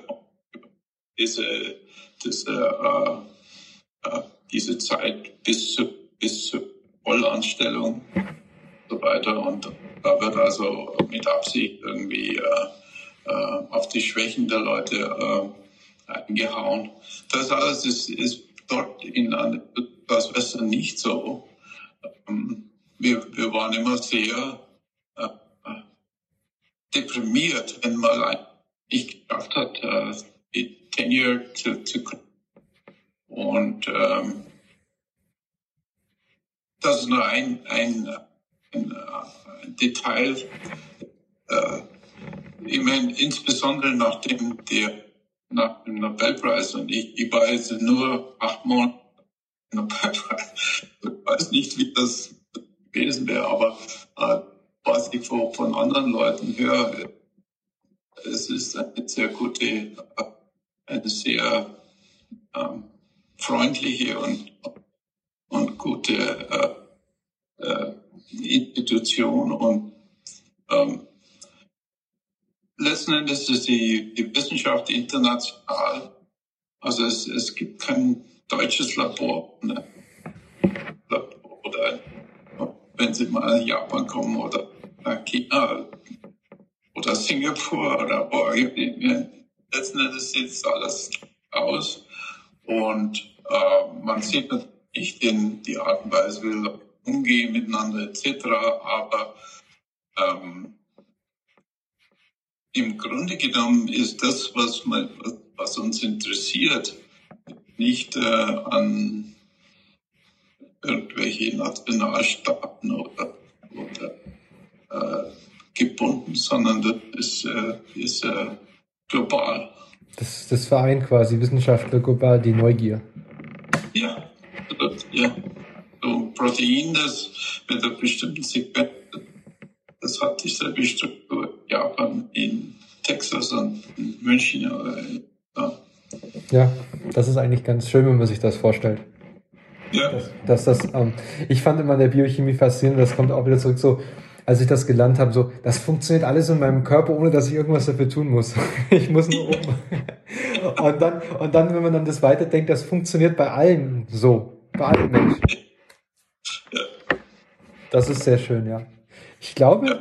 [SPEAKER 5] diese diese, äh, äh, diese Zeit bis zu, bis zur Vollanstellung und so weiter. Und da wird also mit Absicht irgendwie äh, äh, auf die Schwächen der Leute äh, eingehauen. Das alles ist, ist dort in das Westen nicht so. Ähm, wir, wir waren immer sehr äh, deprimiert, wenn mal nicht geschafft hat, äh, die Tenure zu, zu und ähm, das ist nur ein, ein, ein, ein Detail. Äh, ich meine, insbesondere nachdem der nach dem Nobelpreis und ich, jetzt nur acht Monate Nobelpreis. Ich weiß nicht, wie das gewesen wäre, aber äh, was ich von, von anderen Leuten höre, es ist eine sehr gute eine sehr ähm, freundliche und, und gute äh, äh, Institution und ähm, letzten Endes ist die, die Wissenschaft international. Also es, es gibt kein deutsches Labor, ne? oder wenn Sie mal nach Japan kommen oder China oder Singapur oder wo letzten Endes sieht es alles aus. Und äh, man sieht nicht in die Art und Weise, wie wir umgehen miteinander etc. Aber ähm, im Grunde genommen ist das, was, man, was uns interessiert, nicht äh, an irgendwelche Nationalstaaten oder, oder äh, gebunden, sondern das ist, äh, ist äh, global.
[SPEAKER 2] Das, das vereint quasi Wissenschaftler global die Neugier.
[SPEAKER 5] Ja, ja. So ein Protein, das mit einer bestimmten Sequenz, das hat dieselbe Struktur in Japan, in Texas und in München. Oder,
[SPEAKER 2] ja. ja, das ist eigentlich ganz schön, wenn man sich das vorstellt.
[SPEAKER 6] Ja.
[SPEAKER 5] Dass das, ähm, ich fand immer in der Biochemie faszinierend, das kommt auch wieder zurück so, als ich das gelernt habe, so, das funktioniert alles in meinem Körper, ohne dass ich irgendwas dafür tun muss. ich muss nur oben. und dann, und dann, wenn man dann das weiterdenkt, das funktioniert bei allen so. Bei allen Menschen. Das ist sehr schön, ja. Ich glaube,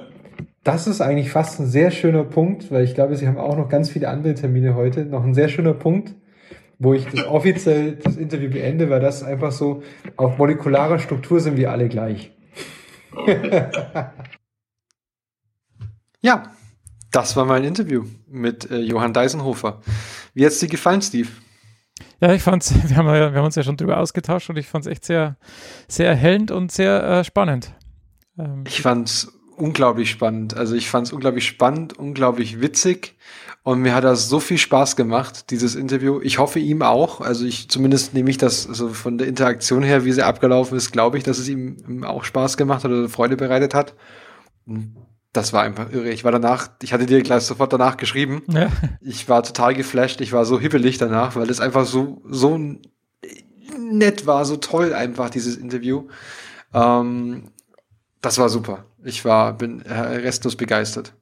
[SPEAKER 5] das ist eigentlich fast ein sehr schöner Punkt, weil ich glaube, Sie haben auch noch ganz viele andere Termine heute. Noch ein sehr schöner Punkt, wo ich das offiziell das Interview beende, weil das einfach so, auf molekularer Struktur sind wir alle gleich.
[SPEAKER 2] Ja, das war mein Interview mit äh, Johann Deisenhofer. Wie hat's dir gefallen, Steve?
[SPEAKER 1] Ja, ich fand's, wir haben, ja, wir haben uns ja schon drüber ausgetauscht und ich fand es echt sehr, sehr erhellend und sehr äh, spannend.
[SPEAKER 2] Ähm, ich fand's unglaublich spannend. Also ich fand's unglaublich spannend, unglaublich witzig und mir hat das so viel Spaß gemacht, dieses Interview. Ich hoffe ihm auch. Also ich zumindest nehme ich das also von der Interaktion her, wie sie abgelaufen ist, glaube ich, dass es ihm auch Spaß gemacht hat oder Freude bereitet hat das war einfach irre. Ich war danach, ich hatte dir gleich sofort danach geschrieben. Ja. Ich war total geflasht. Ich war so hibbelig danach, weil es einfach so, so nett war, so toll einfach, dieses Interview. Ähm, das war super. Ich war, bin restlos begeistert.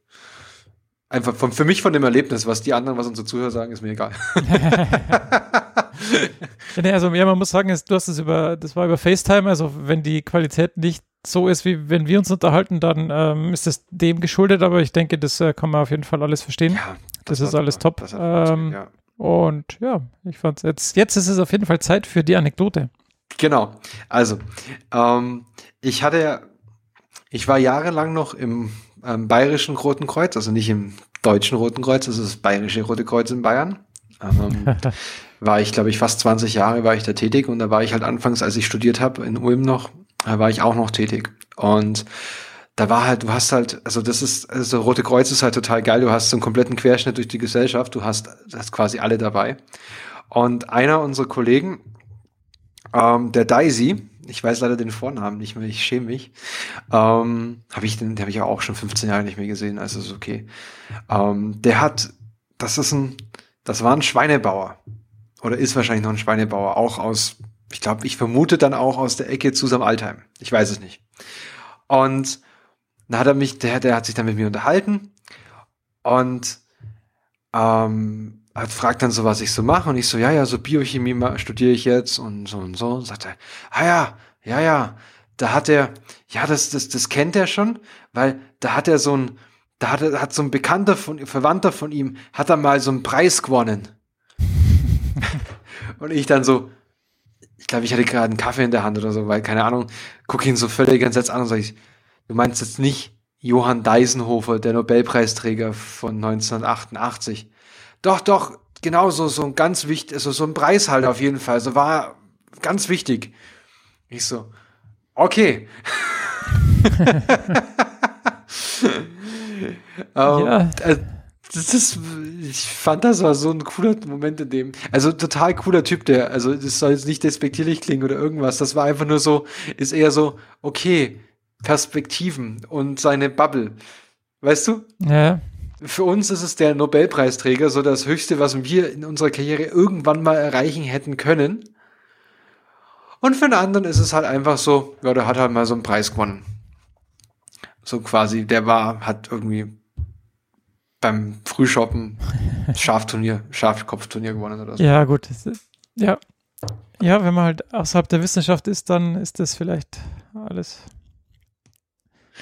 [SPEAKER 2] Einfach von, für mich von dem Erlebnis, was die anderen, was unsere Zuhörer sagen, ist mir egal.
[SPEAKER 1] also ja, man muss sagen, du hast es über, das war über FaceTime, also wenn die Qualität nicht so ist, wie wenn wir uns unterhalten, dann ähm, ist es dem geschuldet, aber ich denke, das äh, kann man auf jeden Fall alles verstehen. Ja, das, das ist alles top. Ähm, ja. Und ja, ich fand's jetzt, jetzt ist es auf jeden Fall Zeit für die Anekdote.
[SPEAKER 2] Genau. Also, ähm, ich hatte, ich war jahrelang noch im ähm, Bayerischen Roten Kreuz, also nicht im Deutschen Roten Kreuz, das ist das Bayerische Rote Kreuz in Bayern. Ähm, war ich, glaube ich, fast 20 Jahre war ich da tätig und da war ich halt anfangs, als ich studiert habe in Ulm noch, da war ich auch noch tätig. Und da war halt, du hast halt, also das ist, also Rote Kreuz ist halt total geil. Du hast so einen kompletten Querschnitt durch die Gesellschaft. Du hast, hast quasi alle dabei. Und einer unserer Kollegen, ähm, der Daisy, ich weiß leider den Vornamen nicht mehr, ich schäme mich, ähm, habe ich den, den habe ich auch schon 15 Jahre nicht mehr gesehen, also ist okay. Ähm, der hat, das ist ein, das war ein Schweinebauer oder ist wahrscheinlich noch ein Schweinebauer, auch aus ich glaube, ich vermute dann auch aus der Ecke zu seinem Altheim. Ich weiß es nicht. Und dann hat er mich, der, der hat sich dann mit mir unterhalten und ähm, fragt dann so, was ich so mache. Und ich so, ja, ja, so Biochemie studiere ich jetzt und so und so. Und sagt er, ah ja, ja, ja, da hat er, ja, das, das, das kennt er schon, weil da hat er so ein, da hat er, hat so ein Bekannter von, Verwandter von ihm, hat er mal so einen Preis gewonnen. und ich dann so, ich glaube, ich hatte gerade einen Kaffee in der Hand oder so, weil, keine Ahnung, gucke ihn so völlig entsetzt an und sage ich, du meinst jetzt nicht Johann Deisenhofer, der Nobelpreisträger von 1988. Doch, doch, genau so, so ein ganz wichtig, also so ein Preis halt auf jeden Fall. So war ganz wichtig. Ich so, okay. um, ja. Äh, das ist, ich fand, das war so ein cooler Moment in dem, also total cooler Typ, der, also das soll jetzt nicht despektierlich klingen oder irgendwas, das war einfach nur so, ist eher so, okay, Perspektiven und seine Bubble. Weißt du?
[SPEAKER 1] Ja.
[SPEAKER 2] Für uns ist es der Nobelpreisträger, so das Höchste, was wir in unserer Karriere irgendwann mal erreichen hätten können. Und für einen anderen ist es halt einfach so, ja, der hat halt mal so einen Preis gewonnen. So quasi, der war, hat irgendwie beim Frühshoppen Schafturnier, Schafkopfturnier gewonnen oder so.
[SPEAKER 1] Ja, gut. Ja. Ja, wenn man halt außerhalb der Wissenschaft ist, dann ist das vielleicht alles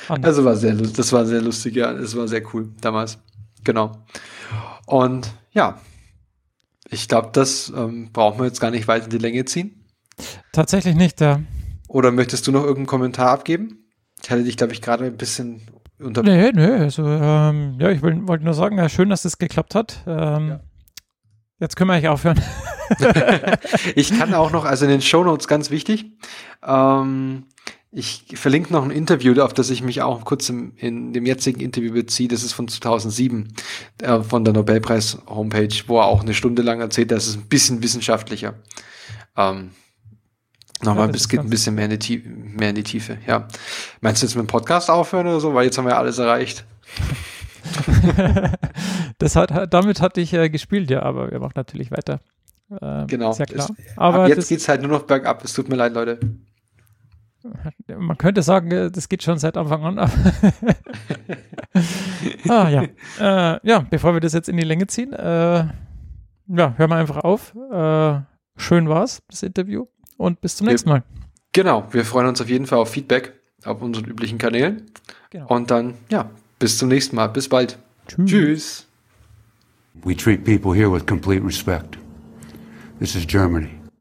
[SPEAKER 2] anders. Also war sehr, das war sehr lustig, ja. Es war sehr cool damals. Genau. Und ja, ich glaube, das ähm, brauchen wir jetzt gar nicht weiter in die Länge ziehen.
[SPEAKER 1] Tatsächlich nicht, ja.
[SPEAKER 2] Oder möchtest du noch irgendeinen Kommentar abgeben? Ich hatte dich, glaube ich, gerade ein bisschen
[SPEAKER 1] unter nee, nee, also ähm, ja, ich wollte nur sagen, ja, schön, dass das geklappt hat. Ähm, ja. Jetzt können wir eigentlich aufhören.
[SPEAKER 2] ich kann auch noch, also in den Show Notes ganz wichtig, ähm, ich verlinke noch ein Interview, auf das ich mich auch kurz im, in dem jetzigen Interview beziehe. Das ist von 2007 äh, von der Nobelpreis-Homepage, wo er auch eine Stunde lang erzählt, das ist ein bisschen wissenschaftlicher. Ähm, Nochmal, ja, es geht ein bisschen mehr in, die Tiefe, mehr in die Tiefe, ja. Meinst du jetzt mit dem Podcast aufhören oder so? Weil jetzt haben wir ja alles erreicht.
[SPEAKER 1] das hat, damit hatte ich äh, gespielt, ja, aber wir machen natürlich weiter. Äh,
[SPEAKER 2] Genau.
[SPEAKER 1] Ist ja klar.
[SPEAKER 2] Es-
[SPEAKER 1] Aber
[SPEAKER 2] Ab jetzt
[SPEAKER 1] das,
[SPEAKER 2] geht's halt nur noch bergab. Es tut mir leid, Leute.
[SPEAKER 1] Man könnte sagen, äh, das geht schon seit Anfang an. ah, ja. Äh, ja, bevor wir das jetzt in die Länge ziehen, äh, ja, hören wir einfach auf. Äh, schön war's, das Interview. Und bis zum nächsten Mal.
[SPEAKER 2] Genau, wir freuen uns auf jeden Fall auf Feedback auf unseren üblichen Kanälen.
[SPEAKER 1] Genau.
[SPEAKER 2] Und dann, ja, bis zum nächsten Mal. Bis bald. Tschüss.
[SPEAKER 7] We treat people here with complete respect. This is Germany.